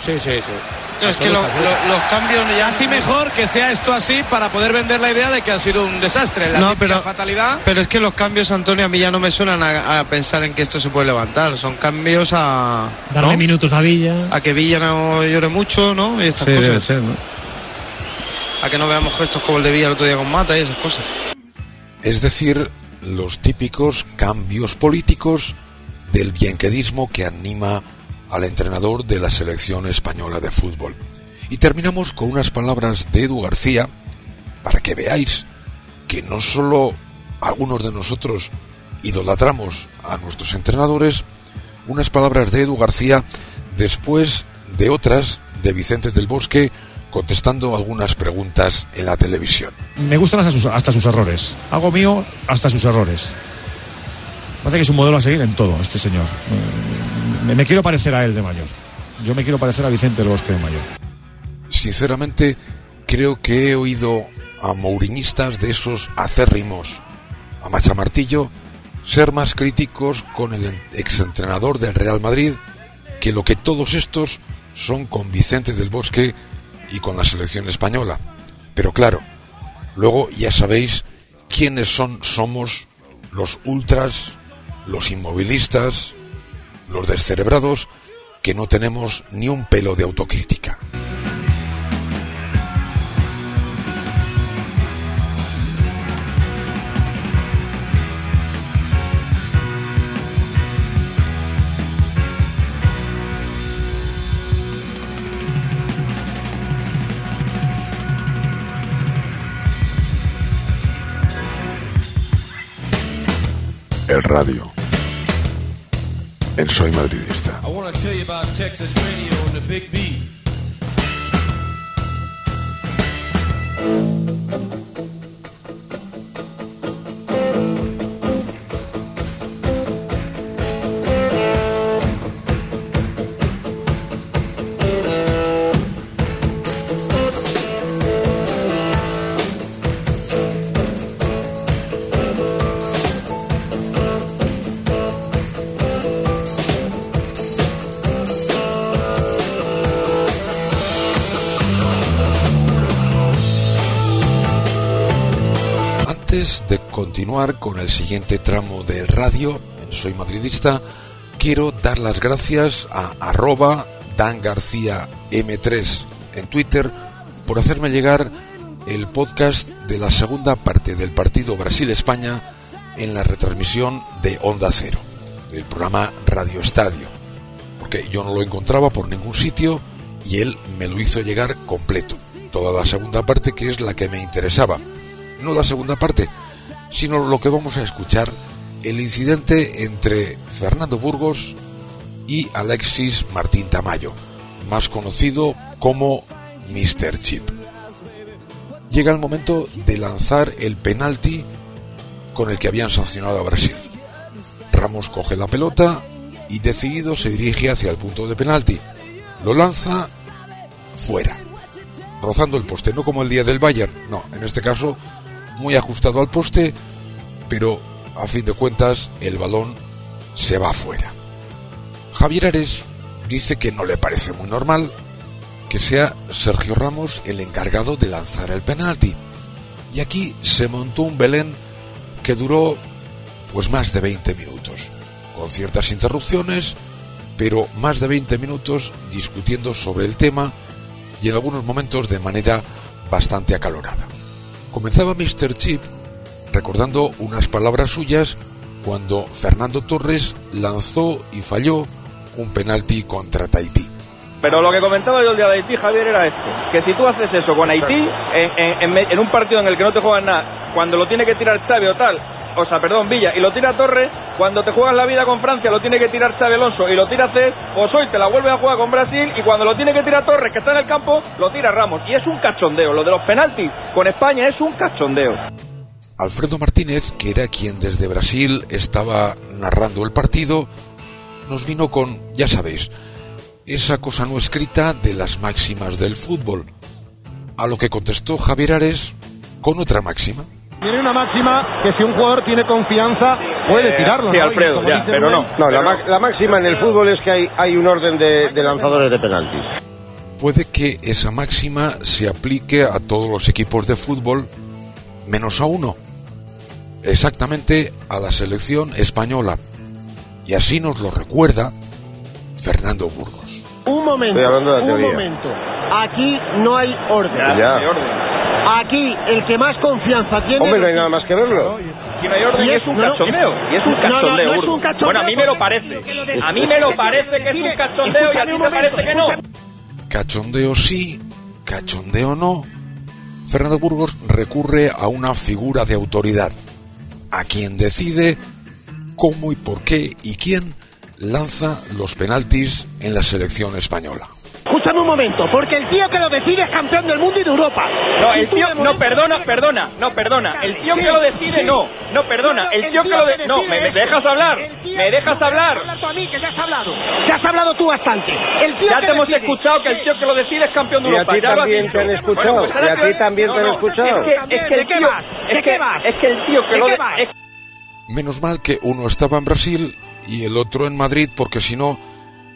Sí, sí, sí. Es que lo- lo- los cambios ya Así mejor que sea esto así para poder vender la idea de que ha sido un desastre. La No, pero- fatalidad. Pero es que los cambios, Antonio, a mí ya no me suenan a, a pensar en que esto se puede levantar. Son cambios a. Darle ¿no? minutos a Villa. A que Villa no llore mucho, ¿no? Y estas Sí, debe cosas. ser, ¿no? A que no veamos gestos como el de Villa el otro día con Mata y esas cosas. Es decir, los típicos cambios políticos del bienquedismo que anima al entrenador de la selección española de fútbol. Y terminamos con unas palabras de Edu García para que veáis que no solo algunos de nosotros idolatramos a nuestros entrenadores, unas palabras de Edu García después de otras de Vicente del Bosque contestando algunas preguntas en la televisión. Me gustan hasta sus, errores. Hago mío hasta sus errores. Parece que es un modelo a seguir en todo, este señor. Me, quiero parecer a él de mayor. Yo me quiero parecer a Vicente del Bosque de mayor. sinceramente creo que he oído a mouriñistas de esos acérrimos, a Machamartillo, ser más críticos con el exentrenador del Real Madrid que lo que todos estos son con Vicente del Bosque y con la selección española. Pero claro, luego ya sabéis quiénes son, somos los ultras, los inmovilistas, los descerebrados, que no tenemos ni un pelo de autocrítica. El radio. En Soy Madridista. I con el siguiente tramo del radio, Soy Madridista, quiero dar las gracias a arroba Dan García M3 en Twitter por hacerme llegar el podcast de la segunda parte del partido Brasil-España en la retransmisión de Onda Cero, del programa Radio Estadio, porque yo no lo encontraba por ningún sitio y él me lo hizo llegar completo, toda la segunda parte que es la que me interesaba. No la segunda parte, sino lo que vamos a escuchar, el incidente entre Fernando Burgos y Alexis Martín Tamayo, más conocido como Mr. Chip. Llega el momento de lanzar el penalti con el que habían sancionado a Brasil. Ramos coge la pelota y decidido se dirige hacia el punto de penalti. Lo lanza fuera, rozando el poste, no como el día del Bayern, no, en este caso muy ajustado al poste, pero a fin de cuentas el balón se va fuera. Javier Ares dice que no le parece muy normal que sea Sergio Ramos el encargado de lanzar el penalti. Y aquí se montó un Belén que duró pues más de 20 minutos, con ciertas interrupciones, pero más de 20 minutos discutiendo sobre el tema y en algunos momentos de manera bastante acalorada. Comenzaba Mr. Chip recordando unas palabras suyas cuando Fernando Torres lanzó y falló un penalti contra Tahití. Pero lo que comentaba yo el día de Haití, Javier, era esto. Que si tú haces eso con Haití, en, un partido en el que no te juegan nada, cuando lo tiene que tirar Xavi o tal, o sea, perdón, Villa, y lo tira Torres, cuando te juegas la vida con Francia, lo tiene que tirar Xavi Alonso y lo tira Cés, o Soy te la vuelve a jugar con Brasil, y cuando lo tiene que tirar Torres, que está en el campo, lo tira Ramos. Y es un cachondeo. Lo de los penaltis con España es un cachondeo. Alfredo Martínez, que era quien desde Brasil estaba narrando el partido, nos vino con, ya sabéis, esa cosa no escrita de las máximas del fútbol. A lo que contestó Javier Ares con otra máxima. Tiene una máxima que si un jugador tiene confianza puede tirarlo. sí, ¿no? Alfredo, ya, pero no. No, la, ma- la máxima en el fútbol es que hay, hay un orden de, de lanzadores de penaltis. Puede que esa máxima se aplique a todos los equipos de fútbol, menos a uno, exactamente a la selección española. Y así nos lo recuerda Fernando Burgos. Un momento, Estoy hablando de la un teoría. momento. Aquí no hay orden. Ya. Aquí el que más confianza tiene. Hombre, no hay nada más que verlo. Si no hay orden, Y es- es un no, no, cachondeo. Y es un no, no, cachondeo, no es Burgos. un cachondeo Bueno, a mí me lo parece. A mí me lo parece que es un cachondeo y a ti te parece que no. Cachondeo sí, cachondeo no. Fernando Burgos recurre a una figura de autoridad, a quien decide cómo y por qué y quién lanza los penaltis en la selección española. Escúchame un momento, porque el tío que lo decide es campeón del mundo y de Europa. No, el tío, no, perdona, perdona, no, perdona. El tío que lo decide, no. No, perdona. El tío que lo decide. No, ¿me, dejas hablar? ¿Me dejas hablar? A mí, que ya has hablado. Ya has hablado tú bastante. El tío Ya que te hemos escuchado que el tío que lo decide es campeón de Y a Europa. ti también te han escuchado, pues y a que- ti también te han escuchado. Es que, es que el ¿De qué tío, es que, vas? es que el tío que ¿De lo es- Menos mal que uno estaba en Brasil y el otro en Madrid, porque si no,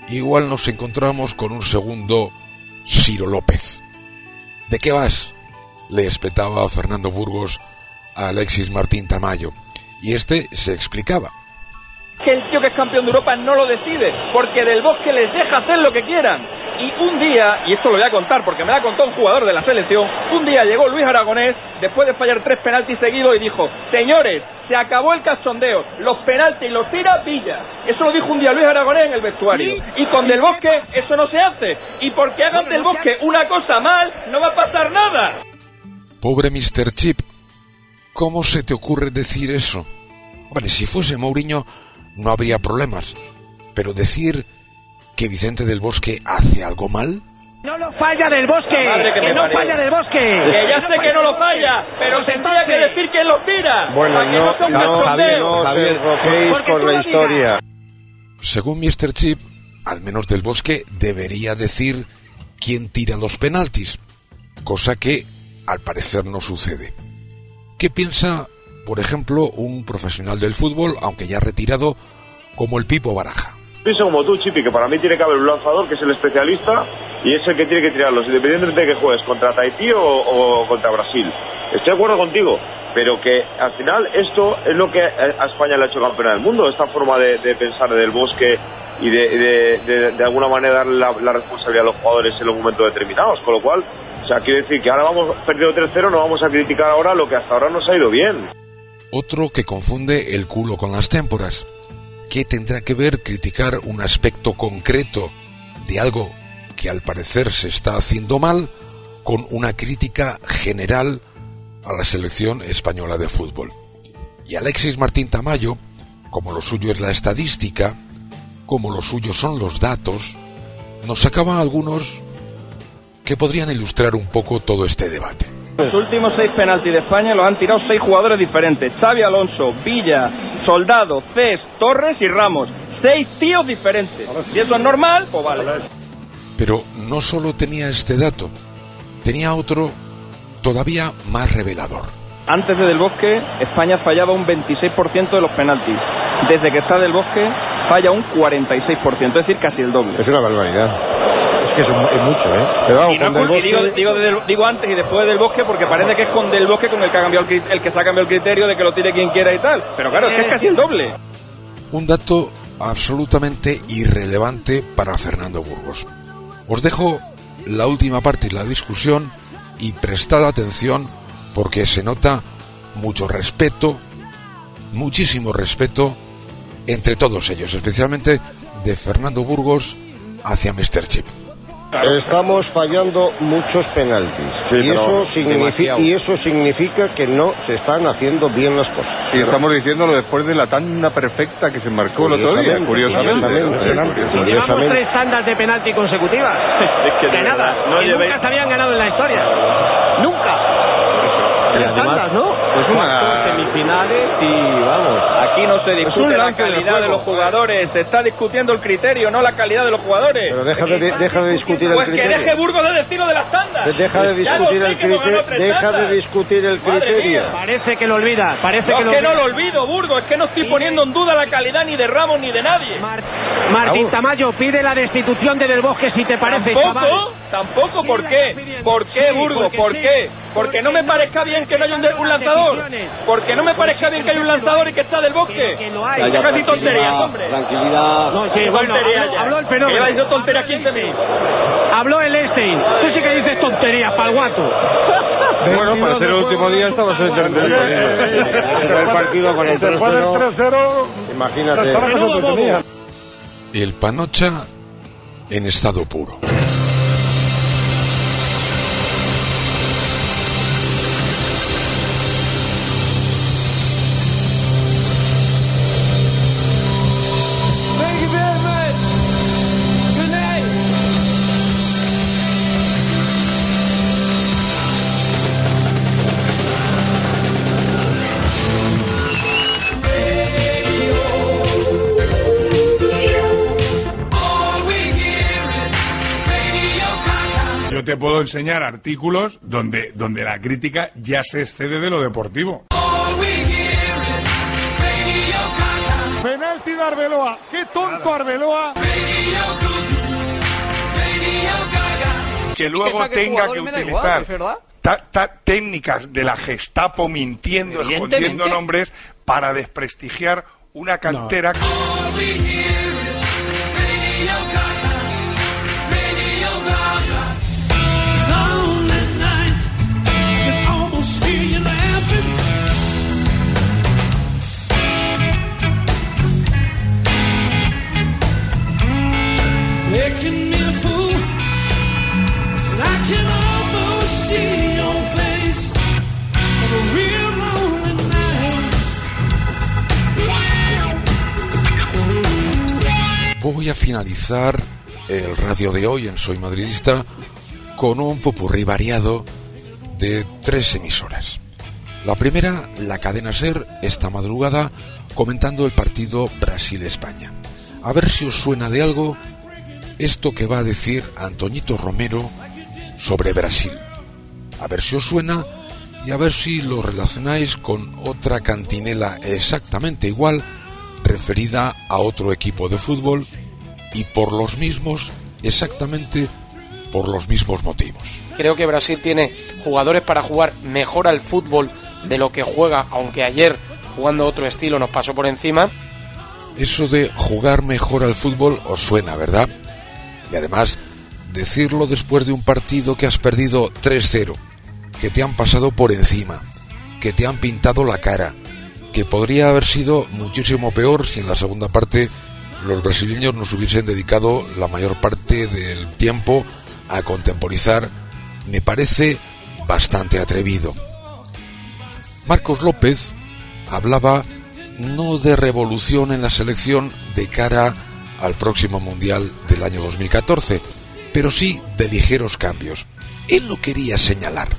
igual nos encontramos con un segundo Ciro López. ¿De qué vas? Le espetaba Fernando Burgos a Alexis Martín Tamayo. Y este se explicaba. que el tío que es campeón de Europa no lo decide, porque del bosque les deja hacer lo que quieran. Y un día, y esto lo voy a contar porque me lo ha contado un jugador de la selección, un día llegó Luis Aragonés después de fallar tres penaltis seguidos y dijo, señores, se acabó el cachondeo, los penaltis los tira Villa. Eso lo dijo un día Luis Aragonés en el vestuario. Y con Del Bosque eso no se hace. Y porque hagan Del Bosque una cosa mal, no va a pasar nada. Pobre Mr. Chip, ¿cómo se te ocurre decir eso? Vale, si fuese Mourinho no habría problemas, pero decir que Vicente del Bosque hace algo mal, No lo falla del bosque. Madre que Que no parió. falla del bosque. Que ya sé que no lo falla, pero tendría que decir quién lo tira. Bueno, no, no no, Javier, no enroquéis Porque con la historia. según Mr. Chip, al menos del Bosque debería decir quién tira los penaltis, cosa que al parecer no sucede. ¿Qué piensa, por ejemplo, un profesional del fútbol, aunque ya retirado, como el Pipo Baraja? Pienso como tú, Chipi, que para mí tiene que haber un lanzador que es el especialista y es el que tiene que tirarlos, independientemente de que juegues contra Tahití o, o contra Brasil. Estoy de acuerdo contigo, pero que al final esto es lo que a España le ha hecho campeona del mundo, esta forma de, de pensar del bosque y de, de, de- alguna manera darle la, la responsabilidad a los jugadores en los momentos determinados. Con lo cual, o sea, quiero decir que ahora vamos perdido 3-0, no vamos a criticar ahora lo que hasta ahora nos ha ido bien. Otro que confunde el culo con las témporas. ¿Qué tendrá que ver criticar un aspecto concreto de algo que al parecer se está haciendo mal con una crítica general a la selección española de fútbol? Y Alexis Martín Tamayo, como lo suyo es la estadística, como lo suyo son los datos, nos sacaba algunos que podrían ilustrar un poco todo este debate. Los últimos seis penaltis de España los han tirado seis jugadores diferentes. Xavi Alonso, Villa, Soldado, Cés, Torres y Ramos. Seis tíos diferentes. Si eso es normal, pues vale. Pero no solo tenía este dato, tenía otro todavía más revelador. Antes de Del Bosque, España fallaba un 26% de los penaltis. Desde que está Del Bosque, falla un 46%, es decir, casi el doble. Es una barbaridad. Que es, es mucho, ¿eh? Pero vamos, Y, no es digo, antes y después de Del Bosque porque parece que es con Del Bosque con el que, ha cambiado el que se ha cambiado el criterio de que lo tire quien quiera y tal. Pero claro, es que es casi el doble. Un dato absolutamente irrelevante para Fernando Burgos. Os dejo la última parte de la discusión y prestad atención porque se nota mucho respeto, muchísimo respeto entre todos ellos, especialmente de Fernando Burgos hacia Mr. Chip. Estamos fallando muchos penaltis. Sí, y, eso significa, y eso significa que no se están haciendo bien las cosas. Y estamos diciéndolo después de la tanda perfecta que se marcó el otro día, curiosamente. Curiosamente, Llevamos tres tandas de penalti consecutivas. <laughs> que de de nada. verdad, no que llevéis- nunca se habían ganado en la historia. Nunca. Tres tandas, ¿no? Pues una... semifinales y vamos, aquí no se un discute la de calidad de, los jugadores, se está discutiendo el criterio, no la calidad de los jugadores. Pero deja de, deja de discutir el Pues que criterio. deje Burgos de decirlo de las tandas. Deja de discutir el criterio. Deja de discutir el criterio. Parece que lo olvida. Parece No, que es lo que no lo olvido, Burgos, es que no estoy poniendo en duda la calidad ni de Ramos ni de nadie. Martín Tamayo pide la destitución de Del Bosque si te parece, chaval. Tampoco, ¿por qué? ¿Por qué, Burgos? ¿Por qué? Porque no me parezca bien que no haya un, lanzador. Porque no me parezca bien que haya un lanzador y que está del bosque. hay. Ya, casi tonterías, hombre. Tranquilidad. No, sí, bueno, habló, habló el Que lleva fenómeno. diciendo tonterías 15 minutos. Habló el Einstein. Tú sí que dices tonterías, palguato. Bueno, para ser el último día estaba excelente. el partido con el 3-0. Imagínate. El Panocha en estado puro. Te puedo enseñar artículos donde, donde la crítica ya se excede de lo deportivo. Penalti de Arbeloa. Qué tonto Arbeloa. Que luego tenga que igual, utilizar ta- ta- técnicas de la Gestapo mintiendo, escondiendo nombres para desprestigiar una cantera. Making Voy a finalizar el radio de hoy en Soy Madridista con un popurrí variado de tres emisoras. La primera, la cadena Ser, esta madrugada comentando el partido Brasil-España. A ver si os suena de algo esto que va a decir Antoñito Romero sobre Brasil. A ver si os suena y a ver si lo relacionáis con otra cantinela exactamente igual referida a otro equipo de fútbol y por los mismos, exactamente por los mismos motivos. Creo que Brasil tiene jugadores para jugar mejor al fútbol de lo que juega, aunque ayer jugando otro estilo nos pasó por encima. Eso de jugar mejor al fútbol os suena, ¿verdad? Y además, decirlo después de un partido que has perdido 3-0, que te han pasado por encima, que te han pintado la cara, que podría haber sido muchísimo peor si en la segunda parte los brasileños nos hubiesen dedicado la mayor parte del tiempo a contemporizar, me parece bastante atrevido. Marcos López hablaba no de revolución en la selección de cara al próximo Mundial del año 2014, pero sí de ligeros cambios. Él lo quería señalar.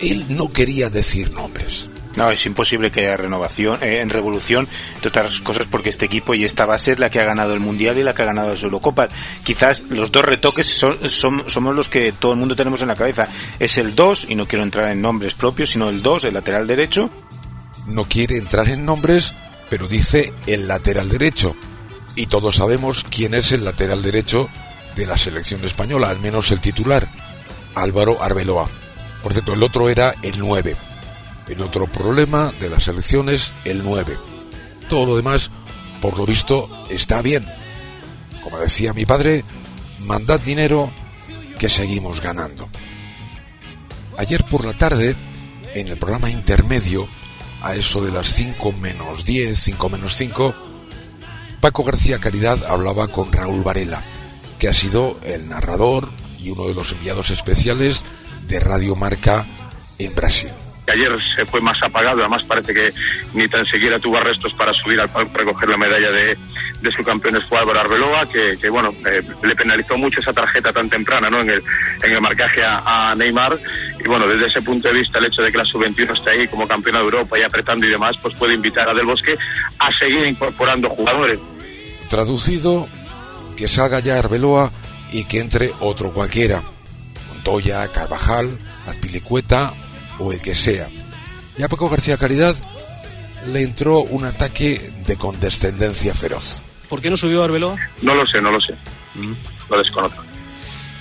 Él no quería decir nombres. No, es imposible que haya renovación, eh, en revolución, entre otras cosas porque este equipo y esta base es la que ha ganado el Mundial y la que ha ganado las Eurocopas. Quizás los dos retoques son, somos los que todo el mundo tenemos en la cabeza. Es el 2, y no quiero entrar en nombres propios, sino el 2, el lateral derecho. No quiere entrar en nombres, pero dice el lateral derecho. Y todos sabemos quién es el lateral derecho de la selección española, al menos el titular, Álvaro Arbeloa. Por cierto, el otro era el 9. El otro problema de la selección es el 9. Todo lo demás, por lo visto, está bien. Como decía mi padre, mandad dinero que seguimos ganando. Ayer por la tarde, en el programa intermedio, a eso de las 5 menos 10, 5 menos 5, Paco García Caridad hablaba con Raúl Varela, que ha sido el narrador y uno de los enviados especiales de Radio Marca en Brasil. Que ayer se fue más apagado, además parece que ni tan siquiera tuvo arrestos para subir al palco recoger la medalla de, de su campeón fue Álvaro Arbeloa, que, que, bueno, eh, le penalizó mucho esa tarjeta tan temprana ¿no? en, el, en el marcaje a, a Neymar. Y bueno, desde ese punto de vista, el hecho de que la sub-21 esté ahí como campeona de Europa y apretando y demás, pues puede invitar a Del Bosque a seguir incorporando jugadores. Traducido, que salga ya Arbeloa y que entre otro cualquiera. Montoya, Carvajal, Azpilicueta o el que sea. Y a Paco García Caridad le entró un ataque de condescendencia feroz. ¿Por qué no subió Arbeloa? No lo sé, no lo sé. Lo desconozco.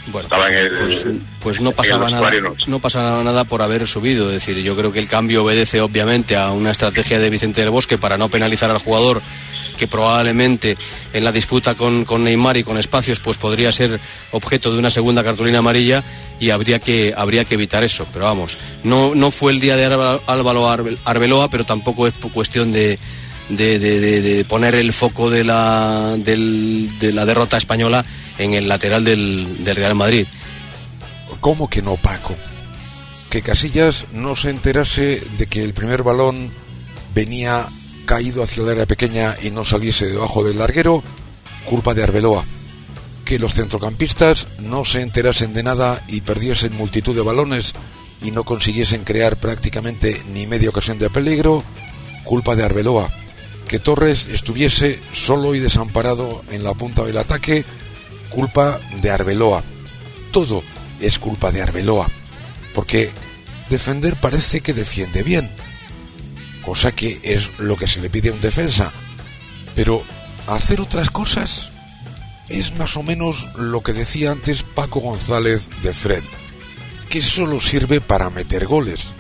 Bueno, Estaba en el, pues, pues no pasaba nada, no pasaba nada por haber subido. Es decir, yo creo que el cambio obedece obviamente a una estrategia de Vicente del Bosque para no penalizar al jugador que probablemente en la disputa con, con Neymar y con espacios pues podría ser objeto de una segunda cartulina amarilla y habría que habría que evitar eso. Pero vamos, no no fue el día de Álvaro Álvaro Arbe- Arbeloa, pero tampoco es cuestión de- de poner el foco de la, del- de la derrota española en el lateral del, del Real Madrid. ¿Cómo que no, Paco? Que Casillas no se enterase de que el primer balón venía caído hacia el área pequeña y no saliese debajo del larguero, culpa de Arbeloa. Que los centrocampistas no se enterasen de nada y perdiesen multitud de balones y no consiguiesen crear prácticamente ni media ocasión de peligro, culpa de Arbeloa. Que Torres estuviese solo y desamparado en la punta del ataque, culpa de Arbeloa. Todo es culpa de Arbeloa, porque defender parece que defiende bien, cosa que es lo que se le pide a un defensa, pero hacer otras cosas es más o menos lo que decía antes Paco González de Fred, que solo sirve para meter goles.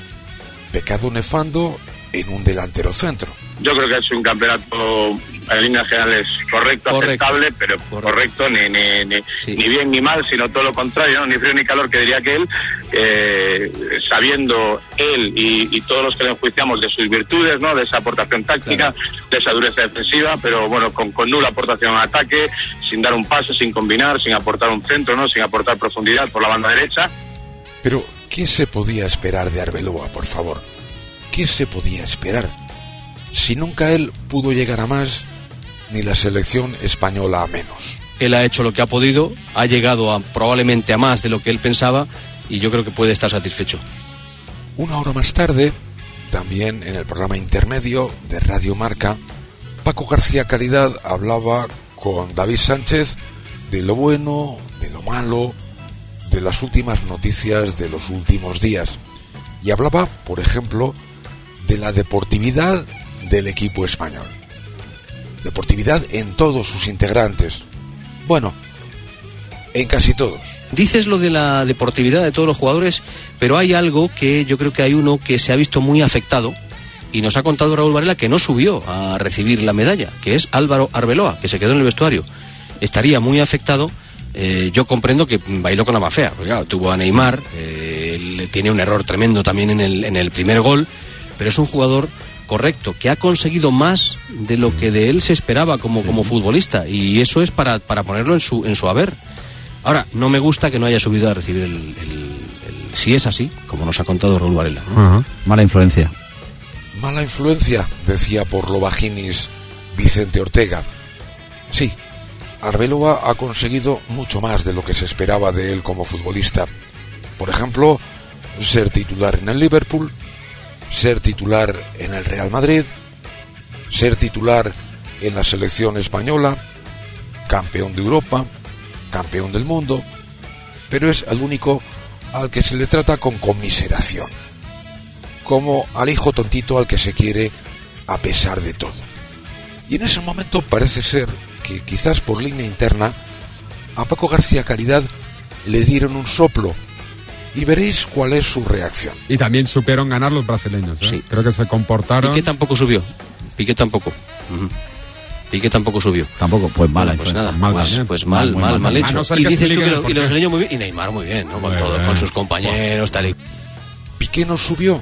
Pecado nefando en un delantero centro. Yo creo que ha hecho un campeonato en líneas generales correcto, Correcto. aceptable, pero correcto, ni, ni, ni, ni bien ni mal, sino todo lo contrario, ¿no? ni frío ni calor, que diría que él, eh, sabiendo él y, y todos los que le enjuiciamos de sus virtudes, ¿no? de esa aportación táctica, de esa dureza defensiva, pero bueno, con, con nula aportación al ataque, sin dar un paso, sin combinar, sin aportar un centro, ¿no? sin aportar profundidad por la banda derecha. Pero, ¿qué se podía esperar de Arbeloa, por favor? ¿Qué se podía esperar? Si nunca él pudo llegar a más, ni la selección española a menos. Él ha hecho lo que ha podido, ha llegado a, probablemente a más de lo que él pensaba y yo creo que puede estar satisfecho. Una hora más tarde, también en el programa intermedio de Radio Marca, Paco García Caridad hablaba con David Sánchez de lo bueno, de lo malo, de las últimas noticias de los últimos días. Y hablaba, por ejemplo, de la deportividad del equipo español. Deportividad en todos sus integrantes. Bueno, en casi todos. Dices lo de la deportividad de todos los jugadores, pero hay algo que yo creo que hay uno que se ha visto muy afectado y nos ha contado Raúl Varela que no subió a recibir la medalla, que es Álvaro Arbeloa, que se quedó en el vestuario. Estaría muy afectado. eh, yo comprendo que bailó con la claro, tuvo a Neymar, eh, tiene un error tremendo también en el, en el primer gol, pero es un jugador correcto, que ha conseguido más de lo que de él se esperaba como, como futbolista, y eso es para, para ponerlo en su, en su haber. Ahora, no me gusta que no haya subido a recibir el, el- el- si es así, como nos ha contado Raúl Varela. ¿no? Mala influencia. Mala influencia, decía por lo bajinis Vicente Ortega. Sí, Arbeloa ha conseguido mucho más de lo que se esperaba de él como futbolista. Por ejemplo, ser titular en el Liverpool, ser titular en el Real Madrid, ser titular en la selección española, campeón de Europa, campeón del mundo, pero es el único al que se le trata con conmiseración, como al hijo tontito al que se quiere a pesar de todo. Y en ese momento parece ser que quizás por línea interna a Paco García Caridad le dieron un soplo y veréis cuál es su reacción. Y también supieron ganar los brasileños. ¿eh? Creo que se comportaron. Piqué tampoco subió. Piqué tampoco. Ujú. Piqué tampoco subió. Tampoco, pues mal. Pues nada, mal pues, pues mal, mal, mal, mal, mal. hecho. No y dices tú expliquen que, el lo- y los brasileños muy bien, y Neymar muy bien, ¿no? Con todo, con sus compañeros, tal y Piqué nos subió.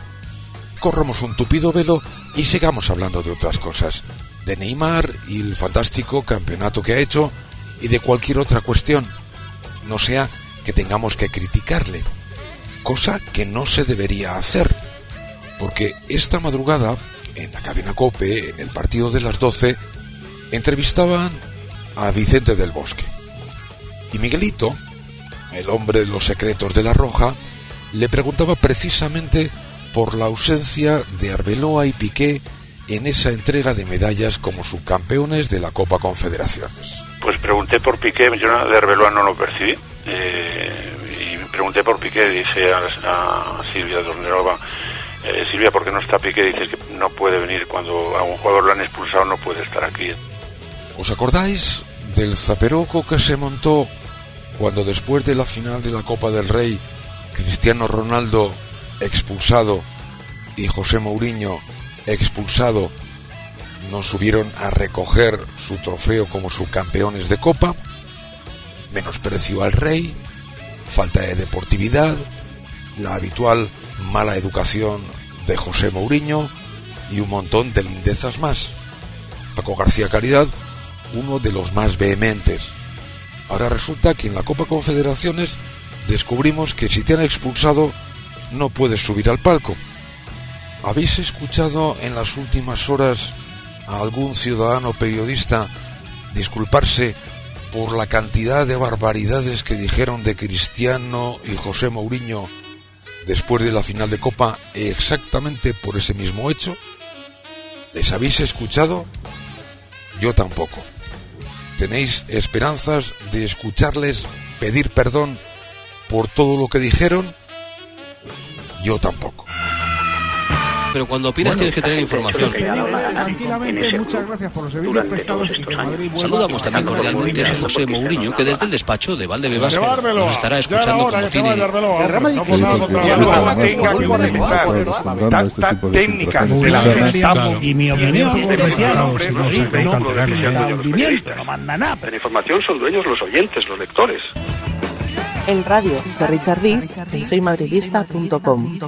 Corramos un tupido velo y sigamos hablando de otras cosas. De Neymar y el fantástico campeonato que ha hecho y de cualquier otra cuestión. No sea que tengamos que criticarle. Cosa que no se debería hacer. Porque esta madrugada, en la cadena Cope, en el partido de las 12, entrevistaban a Vicente del Bosque. Y Miguelito, el hombre de los secretos de la Roja, le preguntaba precisamente por la ausencia de Arbeloa y Piqué en esa entrega de medallas como subcampeones de la Copa Confederaciones. Pues pregunté por Piqué, yo de Arbeloa no lo percibí. eh, pregunté por Piqué, dice a, a Silvia Dornerova, eh, Silvia, ¿por qué no está Piqué? Dice que no puede venir cuando a un jugador lo han expulsado, no puede estar aquí. ¿Os acordáis del zaperoco que se montó cuando después de la final de la Copa del Rey, Cristiano Ronaldo expulsado y José Mourinho expulsado nos subieron a recoger su trofeo como subcampeones de Copa? Menosprecio al rey, falta de deportividad, la habitual mala educación de José Mourinho y un montón de lindezas más. Paco García Caridad, uno de los más vehementes. Ahora resulta que en la Copa Confederaciones descubrimos que si te han expulsado no puedes subir al palco. ¿Habéis escuchado en las últimas horas a algún ciudadano periodista disculparse por la cantidad de barbaridades que dijeron de Cristiano y José Mourinho después de la final de Copa exactamente por ese mismo hecho? ¿Les habéis escuchado? Yo tampoco. ¿Tenéis esperanzas de escucharles pedir perdón por todo lo que dijeron? Yo tampoco. Pero cuando opinas tienes que tener información. Tranquilamente, muchas gracias por los servicios prestados y que Madrid vuelva Saludamos también cordialmente a José Mourinho, que desde el despacho de Valdebebas nos estará escuchando como tiene. Técnicas de la Gestapo Y mi opinión no ¿eh? manda nada. La información son dueños los oyentes, los lectores. En radio de Richard en soymadridista.com.